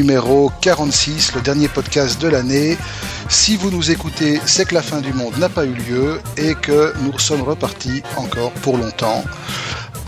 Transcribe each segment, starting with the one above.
numéro 46, le dernier podcast de l'année. Si vous nous écoutez, c'est que la fin du monde n'a pas eu lieu et que nous sommes repartis encore pour longtemps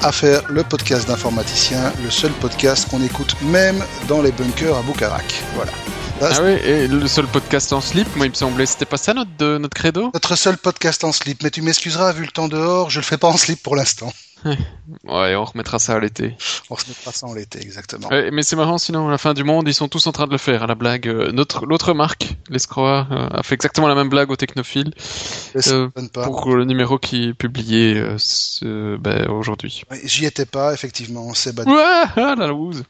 à faire le podcast d'informaticien, le seul podcast qu'on écoute même dans les bunkers à Bukarak. Voilà. Ah oui, et le seul podcast en slip, moi il me semblait, c'était pas ça notre, notre credo Notre seul podcast en slip, mais tu m'excuseras, vu le temps dehors, je le fais pas en slip pour l'instant. ouais, on remettra ça à l'été. On remettra ça en l'été, exactement. mais c'est marrant, sinon, à la fin du monde, ils sont tous en train de le faire, à la blague. Euh, notre, l'autre marque, l'escroix, euh, a fait exactement la même blague au Technophile. Euh, pour le numéro qui est publié ben, aujourd'hui. J'y étais pas, effectivement, c'est Ouais, ah, la loose.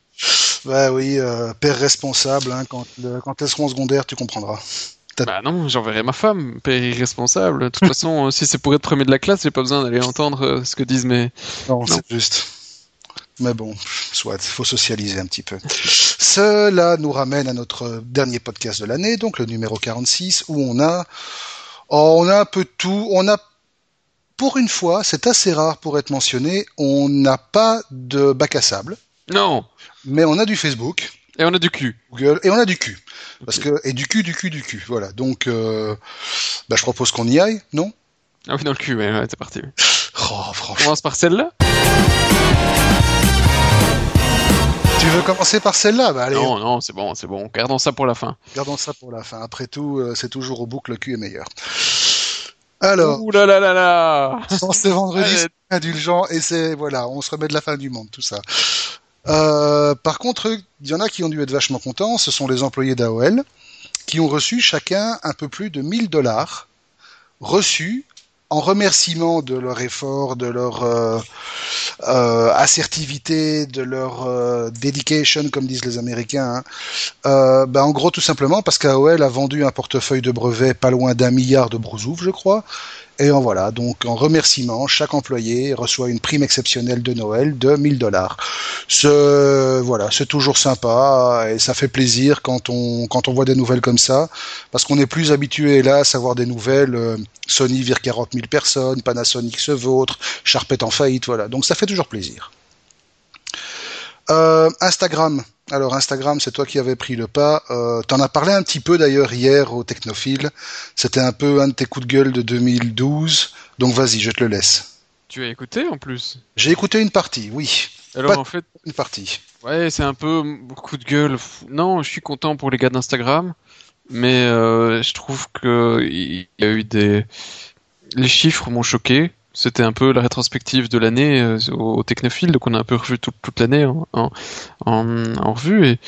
Bah oui, père responsable, hein, quand, quand elles seront secondaires, tu comprendras. Bah non, j'enverrai ma femme, père irresponsable. De toute façon, euh, si c'est pour être premier de la classe, j'ai pas besoin d'aller entendre euh, ce que disent mes. Non, c'est juste. Mais bon, soit, faut socialiser un petit peu. Cela nous ramène à notre dernier podcast de l'année, donc le numéro 46, où on a, oh, on a un peu de tout. On a, pour une fois, c'est assez rare pour être mentionné, on n'a pas de bac à sable. Non. Mais on a du Facebook. Et on a du cul. Google, et on a du cul. Parce que, et du cul, du cul, du cul. Voilà. Donc, euh, bah, je propose qu'on y aille, non? Ah oui, dans le cul, ouais, ouais c'est parti. Oh, franchement. On commence par celle-là? Tu veux commencer par celle-là? Bah, allez. Non, non, c'est bon, c'est bon. Gardons ça pour la fin. Gardons ça pour la fin. Après tout, euh, c'est toujours au bout que le cul est meilleur. Alors. Ouh là là là là C'est vendredi, c'est indulgent, et c'est, voilà, on se remet de la fin du monde, tout ça. Euh, par contre, il y en a qui ont dû être vachement contents. Ce sont les employés d'AOL qui ont reçu chacun un peu plus de 1000 dollars reçus en remerciement de leur effort, de leur euh, euh, assertivité, de leur euh, dedication, comme disent les Américains. Hein. Ben, en gros, tout simplement parce qu'AOL a vendu un portefeuille de brevets pas loin d'un milliard de brousouf, je crois, et en voilà, donc en remerciement, chaque employé reçoit une prime exceptionnelle de Noël de 1000 dollars. Ce, voilà, c'est toujours sympa et ça fait plaisir quand on quand on voit des nouvelles comme ça, parce qu'on est plus habitué hélas à voir des nouvelles. Euh, Sony vire 40 000 personnes, Panasonic se vautre, Sharp en faillite, voilà. Donc ça fait toujours plaisir. Euh, Instagram. Alors Instagram, c'est toi qui avais pris le pas. Euh, T'en as parlé un petit peu d'ailleurs hier au Technophile. C'était un peu un de tes coups de gueule de 2012. Donc vas-y, je te le laisse. Tu as écouté en plus? J'ai écouté une partie, oui. Alors en fait, une partie. Ouais, c'est un peu coup de gueule. Non, je suis content pour les gars d'Instagram, mais euh, je trouve que il y a eu des les chiffres m'ont choqué c'était un peu la rétrospective de l'année euh, au Technophile, donc on a un peu revu toute l'année en, en, revue. Et,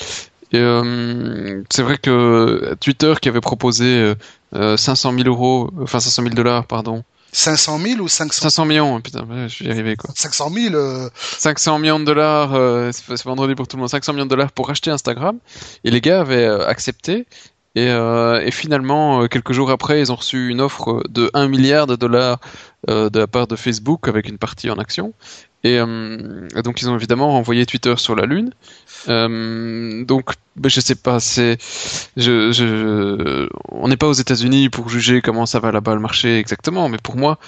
euh, c'est vrai que Twitter qui avait proposé 500 euh, 000 euros, enfin 500 000 dollars, pardon. 500 000 ou 500 500 millions, putain, je suis arrivé quoi. 500 000 500 millions de dollars, c'est vendredi pour tout le monde, 500 millions de dollars pour acheter Instagram. Et les gars avaient accepté. Et, et, finalement, quelques jours après, ils ont reçu une offre de 1 milliard de dollars euh, de la part de Facebook avec une partie en action. Et euh, donc ils ont évidemment envoyé Twitter sur la Lune. Euh, donc ben, je sais pas, c'est je, je on n'est pas aux États-Unis pour juger comment ça va là-bas le marché exactement, mais pour moi,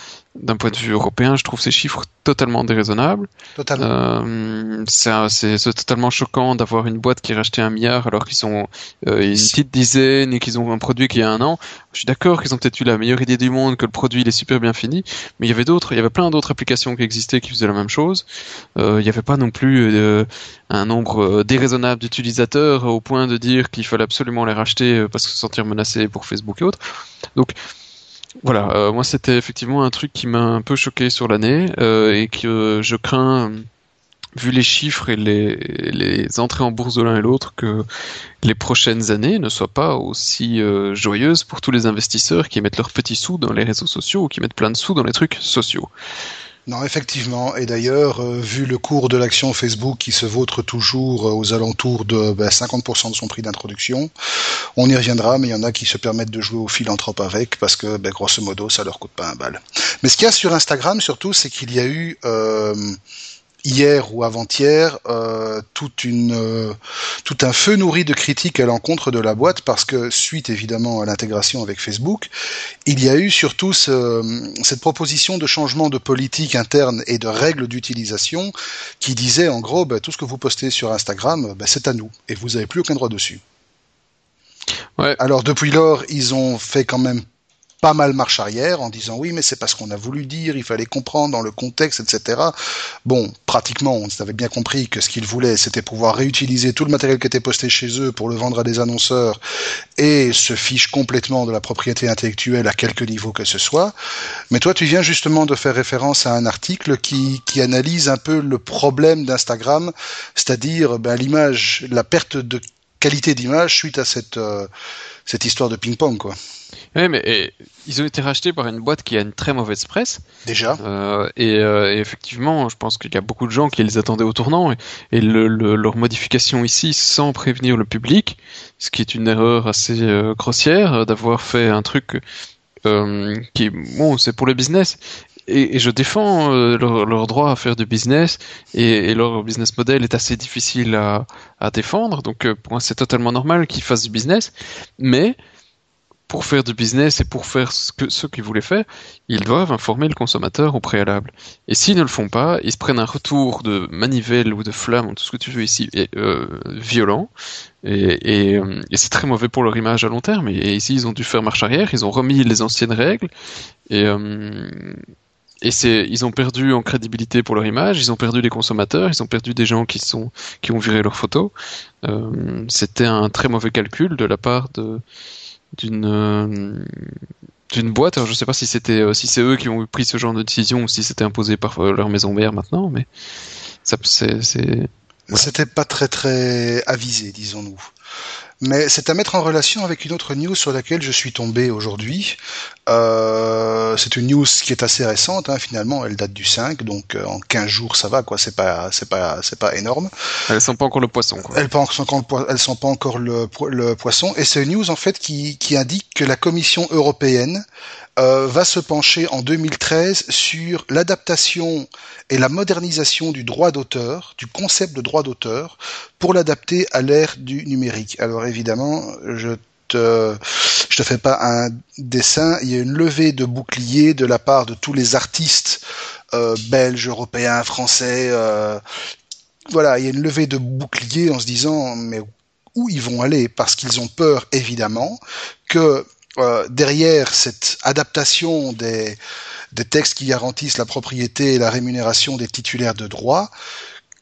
d'un point de vue européen, je trouve ces chiffres totalement déraisonnables. Totalement. Euh, c'est totalement choquant d'avoir une boîte qui a racheté un milliard alors qu'ils sont euh, une petite dizaine et qu'ils ont un produit qui a un an. Je suis d'accord qu'ils ont peut-être eu la meilleure idée du monde, que le produit il est super bien fini, mais il y avait d'autres, il y avait plein d'autres applications qui existaient qui faisaient la même chose. Euh, il n'y avait pas non plus euh, un nombre euh, déraisonnable d'utilisateurs au point de dire qu'il fallait absolument les racheter euh, parce que se sentir menacé pour Facebook et autres. Donc voilà, euh, moi c'était effectivement un truc qui m'a un peu choqué sur l'année et que je crains, vu les chiffres et les, les entrées en bourse de l'un et l'autre, que les prochaines années ne soient pas aussi joyeuses pour tous les investisseurs qui mettent leurs petits sous dans les réseaux sociaux ou qui mettent plein de sous dans les trucs sociaux. Non, effectivement. Et d'ailleurs, euh, vu le cours de l'action Facebook qui se vautre toujours euh, aux alentours de 50% ben, de son prix d'introduction, on y reviendra, mais il y en a qui se permettent de jouer au philanthrope avec parce que, ben, grosso modo, ça leur coûte pas un bal. Mais ce qu'il y a sur Instagram, surtout, c'est qu'il y a eu... Euh, hier ou avant-hier euh, toute une euh, tout un feu nourri de critiques à l'encontre de la boîte parce que suite évidemment à l'intégration avec Facebook, il y a eu surtout ce, cette proposition de changement de politique interne et de règles d'utilisation qui disait en gros bah, tout ce que vous postez sur Instagram, bah, c'est à nous et vous n'avez plus aucun droit dessus. Ouais. Alors depuis lors, ils ont fait quand même pas mal marche arrière en disant oui mais c'est parce qu'on a voulu dire, il fallait comprendre dans le contexte, etc. Bon, pratiquement on avait bien compris que ce qu'ils voulaient c'était pouvoir réutiliser tout le matériel qui était posté chez eux pour le vendre à des annonceurs et se fiche complètement de la propriété intellectuelle à quelque niveau que ce soit. Mais toi tu viens justement de faire référence à un article qui, qui analyse un peu le problème d'Instagram, c'est-à-dire ben, l'image, la perte de qualité d'image suite à cette, euh, cette histoire de ping-pong quoi. Oui, mais ils ont été rachetés par une boîte qui a une très mauvaise presse. Déjà. Euh, et, euh, et, effectivement, je pense qu'il y a beaucoup de gens qui les attendaient au tournant et, et le, le, leur modification ici sans prévenir le public, ce qui est une erreur assez euh, grossière d'avoir fait un truc qui, bon, c'est pour le business. Et, et je défends euh, leur, leur, droit à faire du business et, et, leur business model est assez difficile à, à défendre. Donc pour moi, c'est totalement normal qu'ils fassent du business, mais pour faire du business et pour faire ce que ce qu'ils voulaient faire, ils doivent informer le consommateur au préalable. Et s'ils ne le font pas, ils se prennent un retour de manivelle ou de flamme, tout ce que tu veux ici, euh, violent. Et, et, euh, et c'est très mauvais pour leur image à long terme. Et, ici, ils ont dû faire marche arrière. Ils ont remis les anciennes règles. Et, euh, et c'est, ils ont perdu en crédibilité pour leur image. Ils ont perdu les consommateurs. Ils ont perdu des gens qui sont qui ont viré leurs photos. Euh, c'était un très mauvais calcul de la part de d'une euh, d'une boîte. Alors, je sais pas si c'était euh, si c'est eux qui ont pris ce genre de décision ou si c'était imposé par euh, leur maison mère maintenant, mais ça c'est c'était pas très très avisé, disons-nous. Mais c'est à mettre en relation avec une autre news sur laquelle je suis tombé aujourd'hui. Euh, c'est une news qui est assez récente, hein, finalement, elle date du 5, donc euh, en 15 jours ça va, quoi. C'est pas, c'est pas, c'est pas énorme. Elles sont pas encore le poisson. Quoi. Elles, sont encore, elles sont pas encore le, le poisson. Et c'est une news en fait qui, qui indique que la Commission européenne euh, va se pencher en 2013 sur l'adaptation et la modernisation du droit d'auteur, du concept de droit d'auteur, pour l'adapter à l'ère du numérique. Alors évidemment, je te, je te fais pas un dessin, il y a une levée de boucliers de la part de tous les artistes euh, belges, européens, français. Euh, voilà, il y a une levée de boucliers en se disant mais où ils vont aller? Parce qu'ils ont peur évidemment que euh, derrière cette adaptation des, des textes qui garantissent la propriété et la rémunération des titulaires de droit,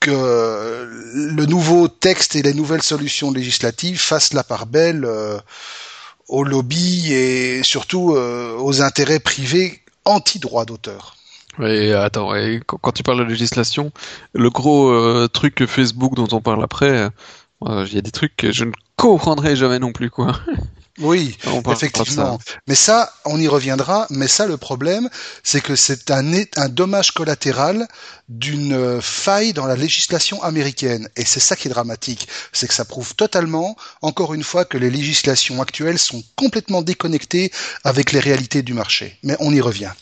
que le nouveau texte et les nouvelles solutions législatives fassent la part belle euh, au lobby et surtout euh, aux intérêts privés anti-droit d'auteur. Oui, attends, quand tu parles de législation, le gros truc que Facebook dont on parle après, il y a des trucs que je ne comprendrai jamais non plus, quoi. Oui, effectivement. Mais ça, on y reviendra. Mais ça, le problème, c'est que c'est un, un dommage collatéral d'une euh, faille dans la législation américaine. Et c'est ça qui est dramatique. C'est que ça prouve totalement, encore une fois, que les législations actuelles sont complètement déconnectées avec les réalités du marché. Mais on y revient.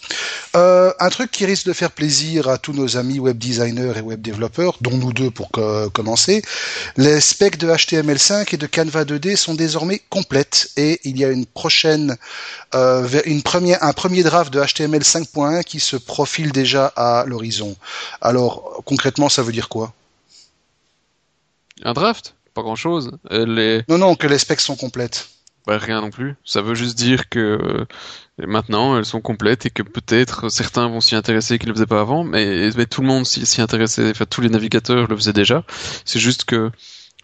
Euh, un truc qui risque de faire plaisir à tous nos amis web designers et web développeurs, dont nous deux pour commencer, les specs de HTML5 et de Canva 2D sont désormais complètes et il y a une prochaine, euh, une première, un premier draft de HTML 5.1 qui se profile déjà à l'horizon. Alors concrètement, ça veut dire quoi? Un draft? Pas grand-chose. Les... Non, non, que les specs sont complètes. Bah, rien non plus. Ça veut juste dire que euh, maintenant elles sont complètes et que peut-être certains vont s'y intéresser qui ne le faisaient pas avant, mais, mais tout le monde s'y intéressait, enfin tous les navigateurs le faisaient déjà. C'est juste que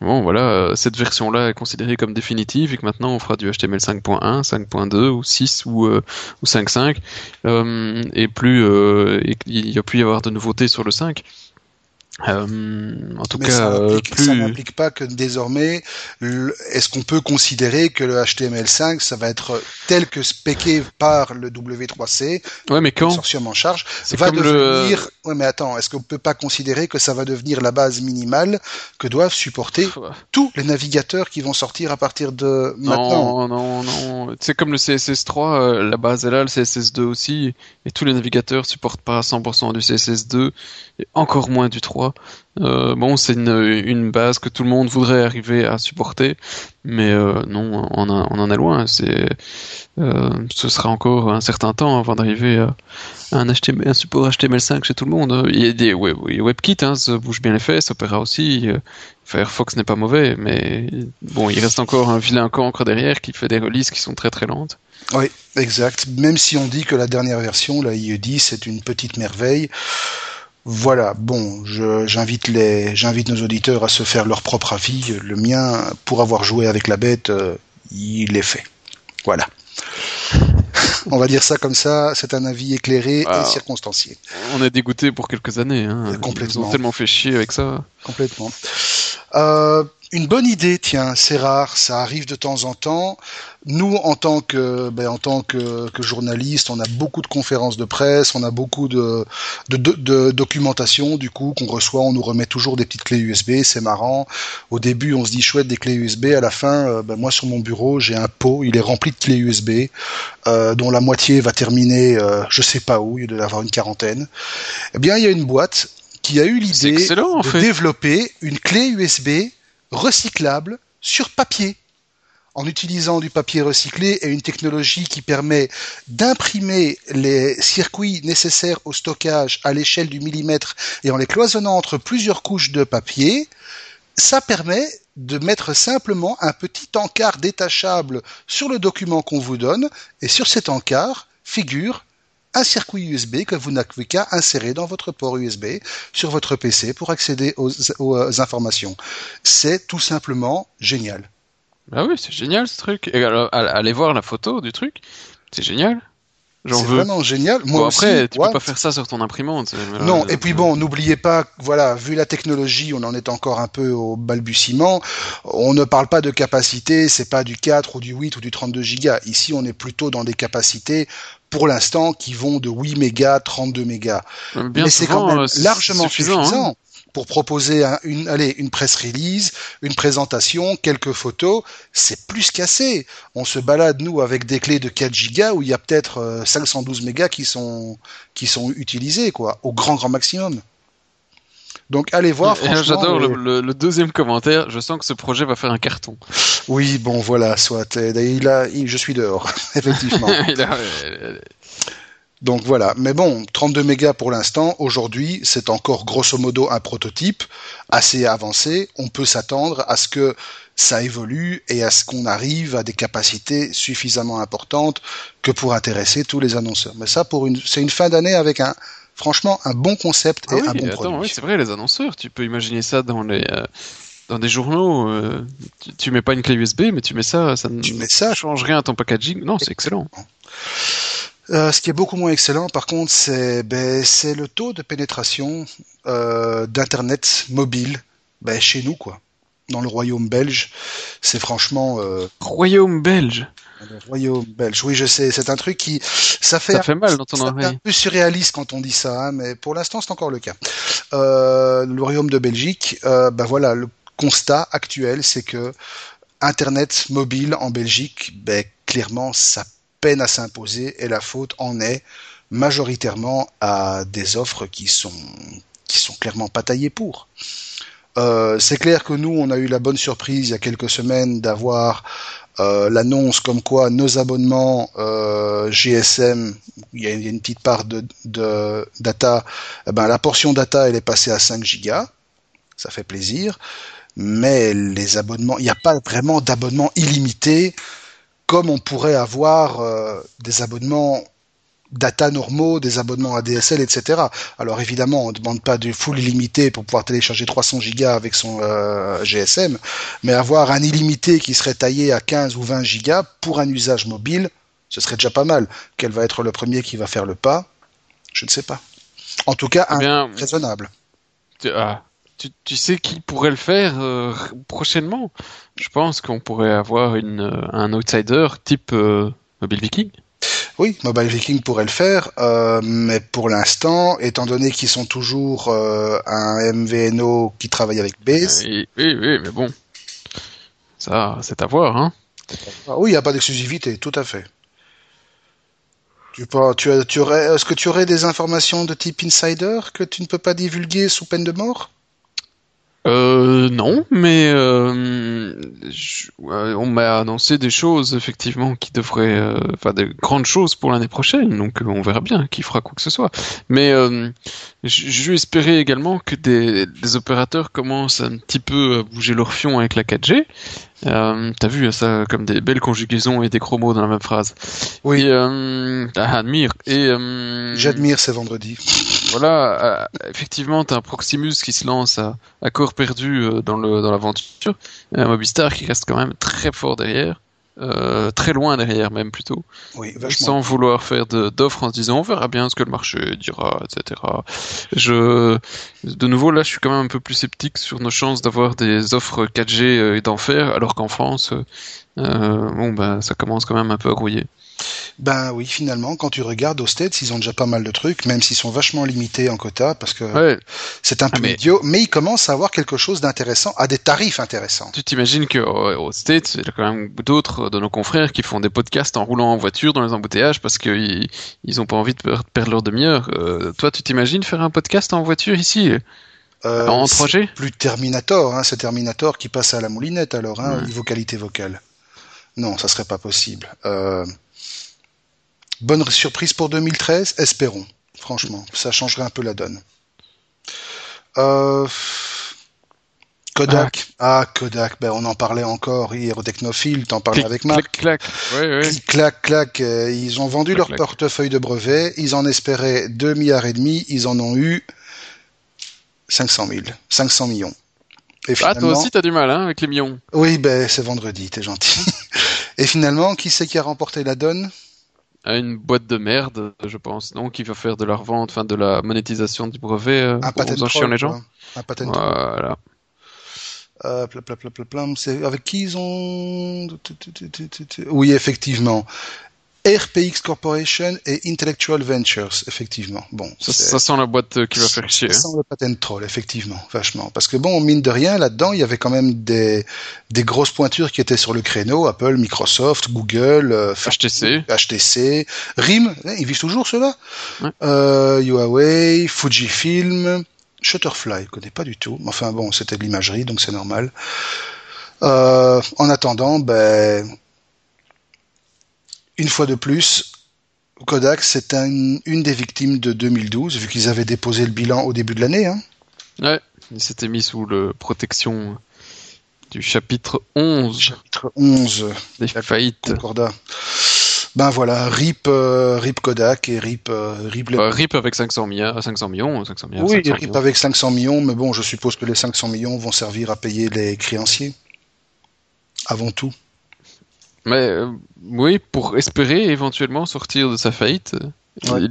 Bon, voilà, euh, cette version-là est considérée comme définitive et que maintenant on fera du HTML 5.1, 5.2 ou 6 ou, euh, ou 5.5 euh, et plus euh, et il y a plus y avoir de nouveautés sur le 5. Euh, en tout cas, ça plus... n'implique pas que désormais, est-ce qu'on peut considérer que le HTML5, ça va être tel que spéqué par le W3C, ouais, mais quand consortium en charge, va devenir. Le... Ouais, mais attends, est-ce qu'on peut pas considérer que ça va devenir la base minimale que doivent supporter tous les navigateurs qui vont sortir à partir de maintenant? Non, non, non. C'est comme le CSS3, euh, la base est là, le CSS2 aussi, et tous les navigateurs supportent pas 100% du CSS2 encore moins du 3 3. Euh, bon, c'est une, base que tout le monde voudrait arriver à supporter, mais euh, non, on, en est loin. C'est, euh, ce sera encore un certain temps avant d'arriver à, un support HTML5 chez tout le monde. Il y a des web, WebKit, hein, ça bouge bien les fesses, Opera aussi. Firefox n'est pas mauvais, mais bon, il reste encore un vilain cancre derrière qui fait des releases qui sont très très lentes. Oui, exact. Même si on dit que la dernière version, la IE10, c'est une petite merveille. Voilà, bon, j'invite les, j'invite nos auditeurs à se faire leur propre avis. Le mien, pour avoir joué avec la bête, euh, il est fait. Voilà. On va dire ça comme ça, c'est un avis éclairé et ah. circonstancié. On est dégoûté pour quelques années. Hein. Complètement. Ils ont tellement fait chier avec ça. Complètement. Euh, une bonne idée, tiens, c'est rare, ça arrive de temps en temps. Nous, en tant que, ben, en tant que, que journaliste, on a beaucoup de conférences de presse, on a beaucoup de, de, de, documentation, du coup, qu'on reçoit. On nous remet toujours des petites clés USB, c'est marrant. Au début, on se dit chouette des clés USB. À la fin, euh, ben, moi, sur mon bureau, j'ai un pot, il est rempli de clés USB, euh, dont la moitié va terminer, euh, je sais pas où, il doit y avoir une quarantaine. Eh bien, il y a une boîte qui a eu l'idée de développer une clé USB recyclable sur papier. En utilisant du papier recyclé et une technologie qui permet d'imprimer les circuits nécessaires au stockage à l'échelle du millimètre et en les cloisonnant entre plusieurs couches de papier, ça permet de mettre simplement un petit encart détachable sur le document qu'on vous donne et sur cet encart figure un circuit USB que vous n'avez qu'à insérer dans votre port USB sur votre PC pour accéder aux, aux informations. C'est tout simplement génial. Bah oui, c'est génial ce truc. Et allez voir la photo du truc, c'est génial. C'est vraiment génial. Moi bon, après, tu peux pas faire ça sur ton imprimante. Non, et puis bon, n'oubliez pas, voilà, vu la technologie, on en est encore un peu au balbutiement. On ne parle pas de capacité, c'est pas du 4 ou du 8 ou du 32 gigas. Ici, on est plutôt dans des capacités pour l'instant qui vont de 8 mégas, 32 mégas. Mais c'est quand même euh, largement hein. suffisant pour proposer une, allez, une presse release, une présentation, quelques photos, c'est plus qu'assez. On se balade, nous, avec des clés de 4 gigas où il y a peut-être 512 euh, mégas qui sont, qui sont utilisés, quoi, au grand, grand maximum. Donc allez voir. J'adore le, deuxième commentaire. Je sens que ce projet va faire un carton. Oui, bon voilà, soit. Il a, je suis dehors, effectivement. il a, donc voilà, mais bon, 32 mégas pour l'instant, aujourd'hui, c'est encore grosso modo un prototype assez avancé. On peut s'attendre à ce que ça évolue et à ce qu'on arrive à des capacités suffisamment importantes que pour intéresser tous les annonceurs. Mais ça, pour une, c'est une fin d'année avec un, franchement, un bon concept et ah un bon produit. Oui, c'est vrai, les annonceurs, tu peux imaginer ça dans les, euh, dans des journaux. Euh, tu, mets pas une clé USB, mais tu mets ça, ça ne change rien à ton packaging. Non, c'est excellent. Euh, ce qui est beaucoup moins excellent, par contre, c'est ben, le taux de pénétration d'internet mobile ben, chez nous, quoi. Dans le royaume belge, c'est franchement. Euh... Royaume belge. Le royaume belge, oui, je sais. C'est un truc qui, ça fait. Ça fait mal dans ton oreille. un peu surréaliste quand on dit ça, hein, mais pour l'instant, c'est encore le cas. Euh, le royaume de Belgique, euh, ben voilà, le constat actuel, c'est que Internet mobile en Belgique, ben clairement, ça peine à s'imposer et la faute en est majoritairement à des offres qui sont qui sont clairement pas taillées pour. Euh, c'est clair que nous, on a eu la bonne surprise il y a quelques semaines d'avoir euh, l'annonce comme quoi nos abonnements euh, GSM, il y, a, une petite part de, data, eh ben, la portion data elle est passée à 5 gigas, ça fait plaisir, mais les abonnements, il n'y a pas vraiment d'abonnement illimité comme on pourrait avoir euh, des abonnements data normaux, des abonnements ADSL, etc. Alors évidemment, on ne demande pas du full illimité pour pouvoir télécharger 300 gigas avec son euh, GSM, mais avoir un illimité qui serait taillé à 15 ou 20 gigas pour un usage mobile, ce serait déjà pas mal. Quel va être le premier qui va faire le pas? Je ne sais pas. En tout cas, un eh raisonnable. Ah, tu, sais qui pourrait le faire euh, prochainement? Je pense qu'on pourrait avoir une, euh, un outsider type euh, Mobile Viking. Oui, Mobile Viking pourrait le faire, mais pour l'instant, étant donné qu'ils sont toujours un MVNO qui travaille avec Base. oui, oui, mais bon, ça, c'est à voir, hein. Ah oui, il n'y a pas d'exclusivité, tout à fait. Tu, tu, tu aurais, est-ce que tu aurais des informations de type insider que tu ne peux pas divulguer sous peine de mort? Euh, non, mais euh, on m'a annoncé des choses effectivement qui devraient, euh, enfin des grandes choses pour l'année prochaine, donc on verra bien qui fera quoi que ce soit. Mais je espérer également que des, des, opérateurs commencent un petit peu à bouger leur fion avec la 4G. T'as vu ça comme des belles conjugaisons et des chromos dans la même phrase. Oui. Ah, admire. Et j'admire, c'est vendredi voilà, euh, effectivement, tu as un Proximus qui se lance à, à corps perdu euh, dans le dans l'aventure, et un Mobistar qui reste quand même très fort derrière, euh, très loin derrière même plutôt, oui, sans vouloir faire d'offres en se disant on verra bien ce que le marché dira, etc. Je, de nouveau là, je suis quand même un peu plus sceptique sur nos chances d'avoir des offres 4G et d'en faire, alors qu'en France, bon ben ça commence quand même un peu à grouiller. Ben oui, finalement, quand tu regardes aux States, ils ont déjà pas mal de trucs, même s'ils sont vachement limités en quota, parce que c'est un peu ah, idiot, mais ils commencent à avoir quelque chose d'intéressant, à des tarifs intéressants. Tu t'imagines qu'aux States, il y a quand même d'autres de nos confrères qui font des podcasts en roulant en voiture dans les embouteillages parce qu'ils ils ont pas envie de perdre leur demi-heure. Euh, toi, tu t'imagines faire un podcast en voiture ici euh, en 3G Plus Terminator, hein, c'est Terminator qui passe à la moulinette alors, hein, niveau qualité vocale. Non, ça serait pas possible. Euh... Bonne surprise pour 2013, espérons. Franchement, ça changerait un peu la donne. Euh, Kodak. Ah. ah, Kodak, ben on en parlait encore hier au Technophile, t'en parlais avec Marc. Clac. clac, clac. Euh, ils ont vendu leur portefeuille de brevets, ils en espéraient 2 milliards et demi, ils en ont eu 500 000, 500 millions. Et ah, toi aussi t'as du mal hein, avec les millions. Oui, ben c'est vendredi, t'es gentil. et finalement, qui c'est qui a remporté la donne? Une boîte de merde, je pense, non, qui va faire de la revente, enfin de la monétisation du brevet euh, un patent troll, les gens. Un patent voilà. Euh, c'est avec qui ils ont Oui, effectivement. RPX Corporation et Intellectual Ventures, effectivement. Bon, ça, sent la boîte qui va faire chier. Ça sent le patent troll, effectivement, vachement. Parce que bon, mine de rien, là-dedans, il y avait quand même des, des grosses pointures qui étaient sur le créneau. Apple, Microsoft, Google, HTC, euh, HTC, RIM, hein, ils vivent toujours ceux-là. Euh, Huawei, Fujifilm, Shutterfly, je connais pas du tout. Enfin bon, c'était de l'imagerie, donc c'est normal. Euh, en attendant, ben une fois de plus, Kodak, c'est une des victimes de 2012, vu qu'ils avaient déposé le bilan au début de l'année. Hein. Ouais, ils s'étaient mis sous la protection du chapitre 11. Chapitre 11. Des faillites. Ben voilà, RIP, euh, RIP Kodak et RIP... Euh, RIP, bah, RIP avec 500 millions, 500 millions, 500 millions. Oui, RIP avec 500 millions, mais bon, je suppose que les 500 millions vont servir à payer les créanciers. Avant tout. Mais euh, oui, pour espérer éventuellement sortir de sa faillite.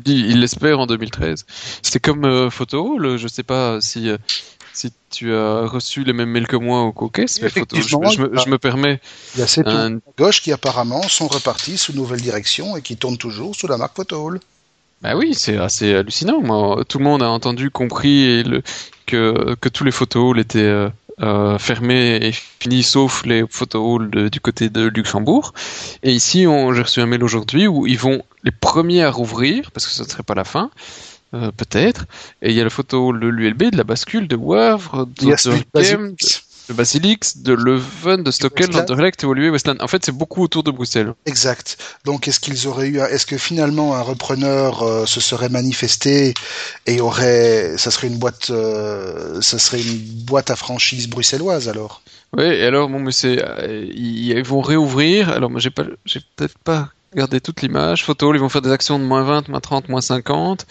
Il l'espère en 2013. C'était comme euh, Photo, le, je sais pas si euh, si tu as reçu les mêmes mails que moi au COCAS, mais Photo, je, me, permets. Il y a ces un... gauche qui apparemment sont repartis sous nouvelle direction et qui tournent toujours sous la marque Photo. Bah oui, c'est assez hallucinant. Moi, tout le monde a entendu, compris le, que, que tous les photos étaient euh, fermé et fini sauf les photo halls du côté de Luxembourg. Et ici, j'ai reçu un mail aujourd'hui où ils vont les premiers à rouvrir, parce que ce ne serait pas la fin, euh, peut-être. Et il y a le photo hall de l'ULB, de la bascule, de Wavre, de, de, de Basilix, de Leuven, de Stockel, d'Anderlecht, Evolué, Westland. En fait, c'est beaucoup autour de Bruxelles. Exact. Donc, est-ce qu'ils auraient eu, est-ce que finalement un repreneur euh, se serait manifesté et aurait, ça serait une boîte, euh, ça serait une boîte à franchise bruxelloise alors? Oui, et alors, bon, mais c'est, euh, ils vont réouvrir. Alors, moi, j'ai pas, j'ai peut-être pas Regardez toute l'image. Photo, ils vont faire des actions de moins 20, moins 30, moins 50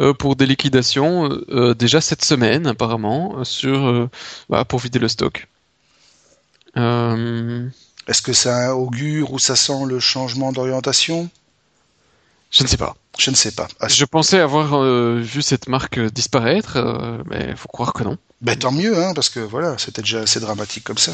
euh, pour des liquidations euh, euh, déjà cette semaine apparemment sur bah, pour vider le stock. Est-ce que ça augure ou ça sent le changement d'orientation? Je ne sais pas. Je ne sais pas. Ah, je pensais avoir vu cette marque disparaître, mais il faut croire que non. Ben, tant mieux, hein, parce que voilà, c'était déjà assez dramatique comme ça.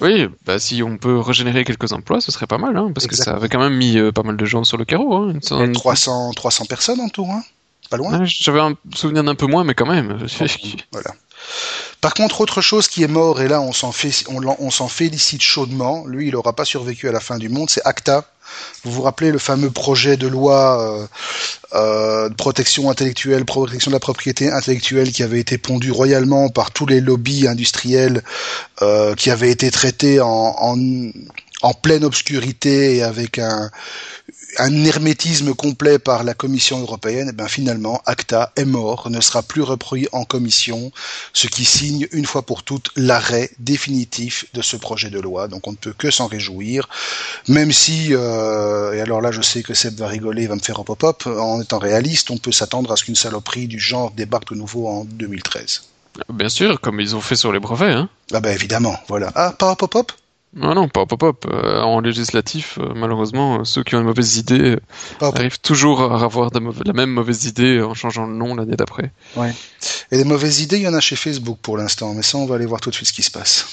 Oui, bah si on peut régénérer quelques emplois, ce serait pas mal, hein, parce que ça avait quand même mis euh, pas mal de gens sur le carreau. Hein, 300, 300 personnes en tout, hein Pas loin. J'avais un souvenir d'un peu moins, mais quand même. voilà. Par contre, autre chose qui est mort, et là on s'en félicite chaudement, lui il n'aura pas survécu à la fin du monde, c'est ACTA. Vous vous rappelez le fameux projet de loi euh, euh, de protection intellectuelle, protection de la propriété intellectuelle qui avait été pondu royalement par tous les lobbies industriels, euh, qui avait été traité en, en, en pleine obscurité et avec un, un hermétisme complet par la Commission européenne, et eh ben finalement, ACTA est mort, ne sera plus repris en commission, ce qui signe une fois pour toutes l'arrêt définitif de ce projet de loi. Donc on ne peut que s'en réjouir, même si, euh, et alors là je sais que Seb va rigoler, va me faire un pop-up, en étant réaliste, on peut s'attendre à ce qu'une saloperie du genre débarque de nouveau en 2013. Bien sûr, comme ils ont fait sur les brevets. Hein. Ah ben évidemment, voilà. Ah, pas un pop-up non, non, pas pop-up. Euh, en législatif, euh, malheureusement, ceux qui ont une mauvaise idée arrivent toujours à avoir la même mauvaise idée en changeant le nom l'année d'après. Ouais. Et des mauvaises idées, il y en a chez Facebook pour l'instant, mais ça, on va aller voir tout de suite ce qui se passe.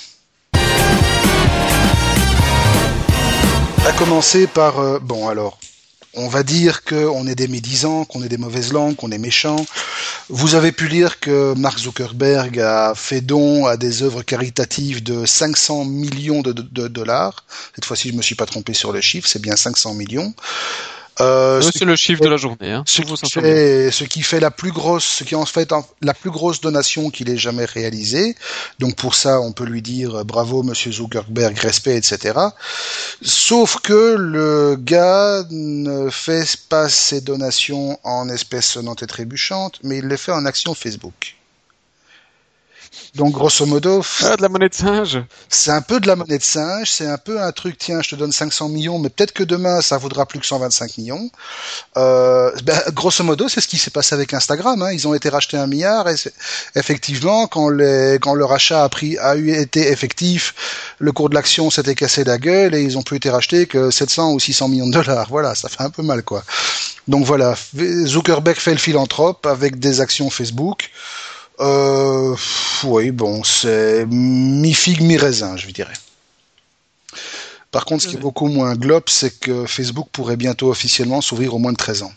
À commencer par, euh, bon alors, on va dire qu'on est des médisants, qu'on est des mauvaises langues, qu'on est méchants. Vous avez pu lire que Mark Zuckerberg a fait don à des œuvres caritatives de 500 millions de, dollars. Cette fois-ci, je me suis pas trompé sur le chiffre, c'est bien 500 millions. Euh, c'est le chiffre de la journée. Hein, ce, qui fait, ce, qui fait, la plus grosse, ce qui en fait la plus grosse donation qu'il ait jamais réalisée. Donc pour ça, on peut lui dire euh, bravo, Monsieur Zuckerberg, respect, etc. Sauf que le gars ne fait pas ses donations en espèces sonnantes et trébuchantes, mais il les fait en action Facebook. Donc grosso modo, ah, de la monnaie de singe. C'est un peu de la monnaie de singe, c'est un peu un truc. Tiens, je te donne 500 millions, mais peut-être que demain ça vaudra plus que 125 millions. Euh, ben, grosso modo, c'est ce qui s'est passé avec Instagram. Hein. Ils ont été rachetés un milliard et effectivement, quand, les, quand le rachat a pris a eu été effectif, le cours de l'action s'était cassé la gueule et ils ont plus été rachetés que 700 ou 600 millions de dollars. Voilà, ça fait un peu mal quoi. Donc voilà, Zuckerberg fait le philanthrope avec des actions Facebook. Euh, oui, bon, c'est mi-figue, mi-raisin, je dirais. Par contre, ce qui est beaucoup moins globe, c'est que Facebook pourrait bientôt officiellement s'ouvrir au moins de 13 ans.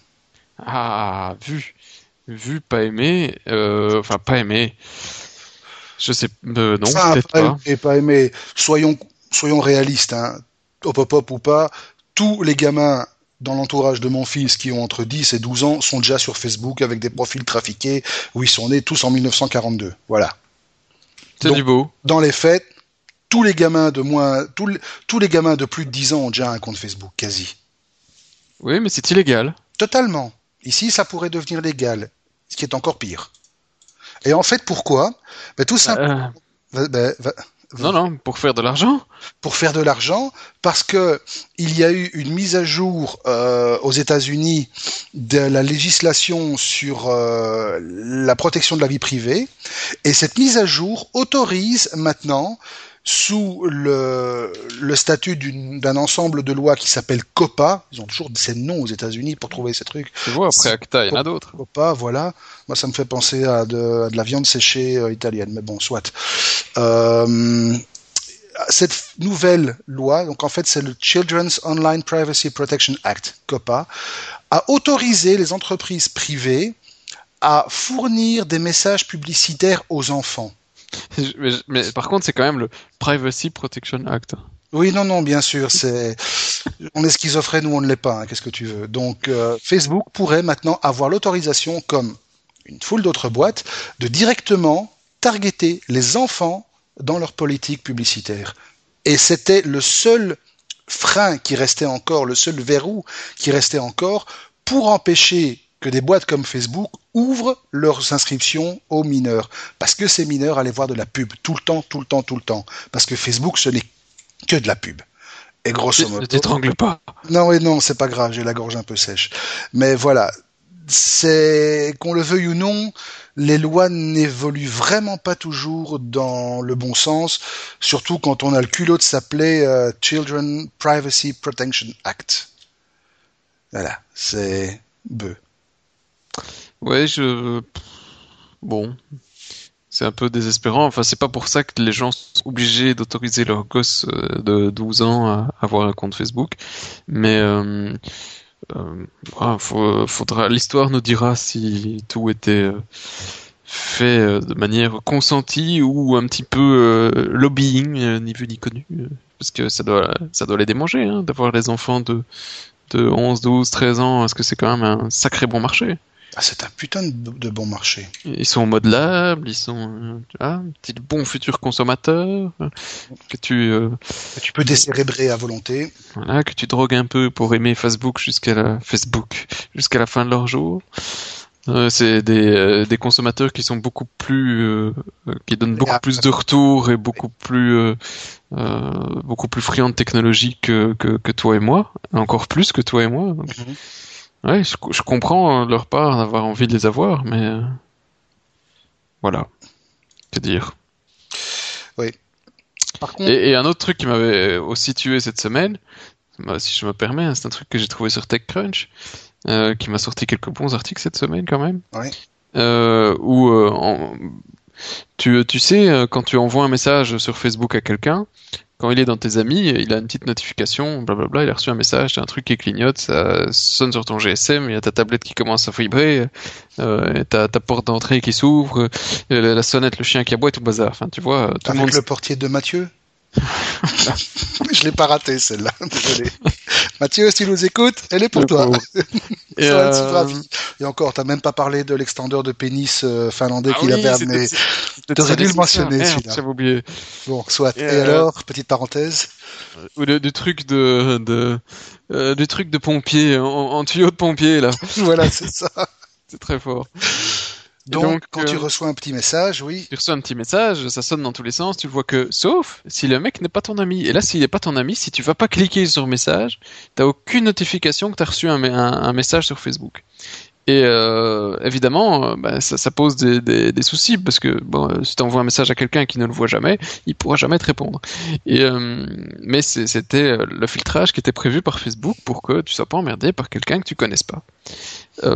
Ah, vu. Vu, pas aimé. Euh, enfin, pas aimé. Je sais. Euh, non, peut-être pas. Et pas aimé. Soyons, soyons réalistes, hein. Au pop-up ou pas, tous les gamins dans l'entourage de mon fils qui ont entre 10 et 12 ans sont déjà sur Facebook avec des profils trafiqués où ils sont nés tous en 1942. Voilà. C'est du beau. Dans les faits, tous les gamins de moins, tous, tous les gamins de plus de 10 ans ont déjà un compte Facebook, quasi. Oui, mais c'est illégal. Totalement. Ici, ça pourrait devenir légal, ce qui est encore pire. Et en fait, pourquoi? Ben, Tout simplement. Euh... Ben, non, non, pour faire de l'argent. Pour faire de l'argent, parce que il y a eu une mise à jour euh, aux États-Unis de la législation sur euh, la protection de la vie privée, et cette mise à jour autorise maintenant sous le, le statut d'un ensemble de lois qui s'appelle COPA. Ils ont toujours ces noms aux États-Unis pour trouver ces trucs. Tu vois, après ACTA, il y en a d'autres. COPA, voilà. Moi, ça me fait penser à de, de la viande séchée euh, italienne, mais bon, soit. Euh, cette nouvelle loi, donc en fait c'est le Children's Online Privacy Protection Act, COPA, a autorisé les entreprises privées à fournir des messages publicitaires aux enfants. Mais, par contre, c'est quand même le Privacy Protection Act. Oui, non, non, bien sûr, c'est on est schizophrène ou on ne l'est pas. Hein, qu'est-ce que tu veux Donc, euh, Facebook pourrait maintenant avoir l'autorisation, comme une foule d'autres boîtes, de directement targeter les enfants dans leur politique publicitaire. Et c'était le seul frein qui restait encore, le seul verrou qui restait encore pour empêcher que des boîtes comme Facebook ouvrent leurs inscriptions aux mineurs. Parce que ces mineurs allaient voir de la pub tout le temps, tout le temps, tout le temps. Parce que Facebook, ce n'est que de la pub. Et grosso modo. Ne t'étrangle pas. Non, oui, non, c'est pas grave, j'ai la gorge un peu sèche. Mais voilà. C'est, qu'on le veuille ou non, les lois n'évoluent vraiment pas toujours dans le bon sens, surtout quand on a le culot de s'appeler euh, Children Privacy Protection Act. Voilà, c'est bœuf. Ouais, je. Bon. C'est un peu désespérant. Enfin, c'est pas pour ça que les gens sont obligés d'autoriser leurs gosses euh, de 12 ans à avoir un compte Facebook. Mais euh, euh, faudra, l'histoire nous dira si tout était fait de manière consentie ou un petit peu lobbying, ni vu ni connu, parce que ça doit, ça doit les démanger hein, d'avoir les enfants de, de 11, 12, 13 ans, est-ce que c'est quand même un sacré bon marché? Ah, c'est un putain de, bon marché. Ils sont modelables, ils sont tu vois, petit bon futur consommateur que tu euh, tu peux décérébrer à volonté. Voilà, que tu drogues un peu pour aimer Facebook jusqu'à la Facebook jusqu'à la fin de leur jour. Euh, c'est des, euh, des consommateurs qui sont beaucoup plus euh, qui donnent beaucoup plus de retours et beaucoup plus beaucoup plus friands de technologie que, que, que toi et moi, encore plus que toi et moi. Mhm. Ouais, je, je, comprends euh, leur part d'avoir envie de les avoir, mais euh, voilà. Que dire? Oui. Par contre... et, un autre truc qui m'avait aussi tué cette semaine, bah, si je me permets, hein, c'est un truc que j'ai trouvé sur TechCrunch, euh, qui m'a sorti quelques bons articles cette semaine quand même. Oui. Euh, où en... tu, tu sais, quand tu envoies un message sur Facebook à quelqu'un, quand il est dans tes amis, il a une petite notification, blablabla, il a reçu un message, t'as un truc qui clignote, ça sonne sur ton GSM, il y a ta tablette qui commence à vibrer, euh, t'as ta porte d'entrée qui s'ouvre, euh, la sonnette, le chien qui aboie, tout le bazar. Enfin, tu vois, tout le monde. le portier de Mathieu? Je l'ai pas raté celle-là, désolé. Mathieu, si tu nous écoutes, elle est pour toi. Et, euh... Et encore, t'as même pas parlé de l'extendeur de pénis euh, finlandais ah qu'il avait amené. T'aurais dû le mentionner celui-là. J'avais oublié. Bon, soit. Et, euh, alors, petite parenthèse. Ou du truc de, de euh, du truc de pompier en, en tuyau de pompier là. voilà, c'est ça. c'est très fort. Donc, quand tu euh, reçois un petit message, oui. Tu reçois un petit message, ça sonne dans tous les sens, tu vois que, sauf si le mec n'est pas ton ami. Et là, s'il n'est pas ton ami, si tu vas pas cliquer sur message, t'as aucune notification que tu as reçu un, un, message sur Facebook. Et euh, évidemment, euh, bah, ça, ça, pose des, des, des, soucis parce que bon, si tu envoies un message à quelqu'un qui ne le voit jamais, il pourra jamais te répondre. Et, euh, mais c'était le filtrage qui était prévu par Facebook pour que tu sois pas emmerdé par quelqu'un que tu connaisses pas. Tout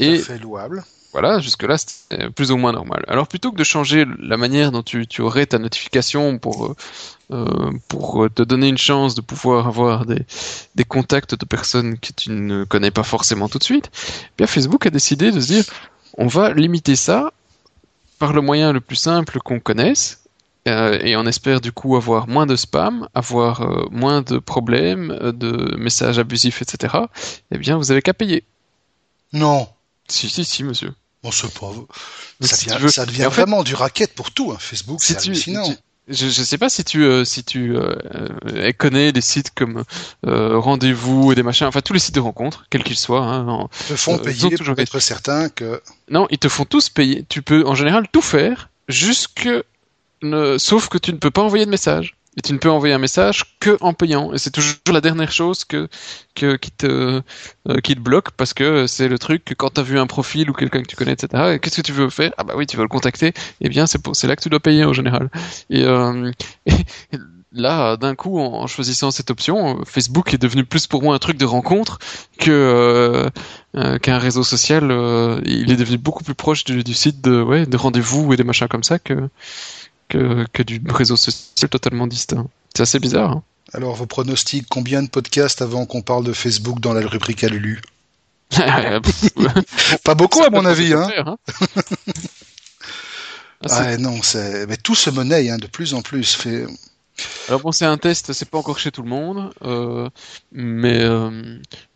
et, à fait louable. Voilà, jusque-là, c'est plus ou moins normal. Alors plutôt que de changer la manière dont tu, aurais ta notification pour, euh, euh pour te donner une chance de pouvoir avoir des, des contacts de personnes que tu ne connais pas forcément tout de suite, eh bien Facebook a décidé de se dire on va limiter ça par le moyen le plus simple qu'on connaisse, euh, et on espère du coup avoir moins de spam, avoir moins de problèmes, de messages abusifs, etc. Eh bien, vous avez qu'à payer. Non. Si, si, si, monsieur. Bon, c'est pas. Ça, devient, ça devient vraiment du racket pour tout, hein. Facebook, c'est hallucinant. je, je sais pas si tu euh, si tu euh, euh, connais des sites comme Rendez-vous et des machins, enfin tous les sites de rencontres, quels qu'ils soient. Hein, te font payer pour être certain que. Non, ils te font tous payer. Tu peux en général tout faire, jusque sauf que tu ne peux pas envoyer de message et tu ne peux envoyer un message que en payant. Et c'est toujours la dernière chose que, que qui te euh, qui te bloque parce que c'est le truc que quand tu as vu un profil ou quelqu'un que tu connais, etc. Qu'est-ce que tu veux faire? Ah bah oui, tu veux le contacter. Eh bien, c'est c'est là que tu dois payer en général. Et, euh, là, d'un coup, en, choisissant cette option, Facebook est devenu plus pour moi un truc de rencontre que euh, euh qu'un réseau social. Euh, il est devenu beaucoup plus proche du, du site de ouais de rendez-vous et des machins comme ça que que, que du réseau social totalement distinct. C'est assez bizarre. Hein. Alors, vos pronostics, combien de podcasts avant qu'on parle de Facebook dans la rubrique à Lulu Pas beaucoup, à mon avis. Hein. hein. ah, non, mais tout se monnaie hein, de plus en plus. Fait... Alors bon, c'est un test, c'est pas encore chez tout le monde, euh, mais, euh,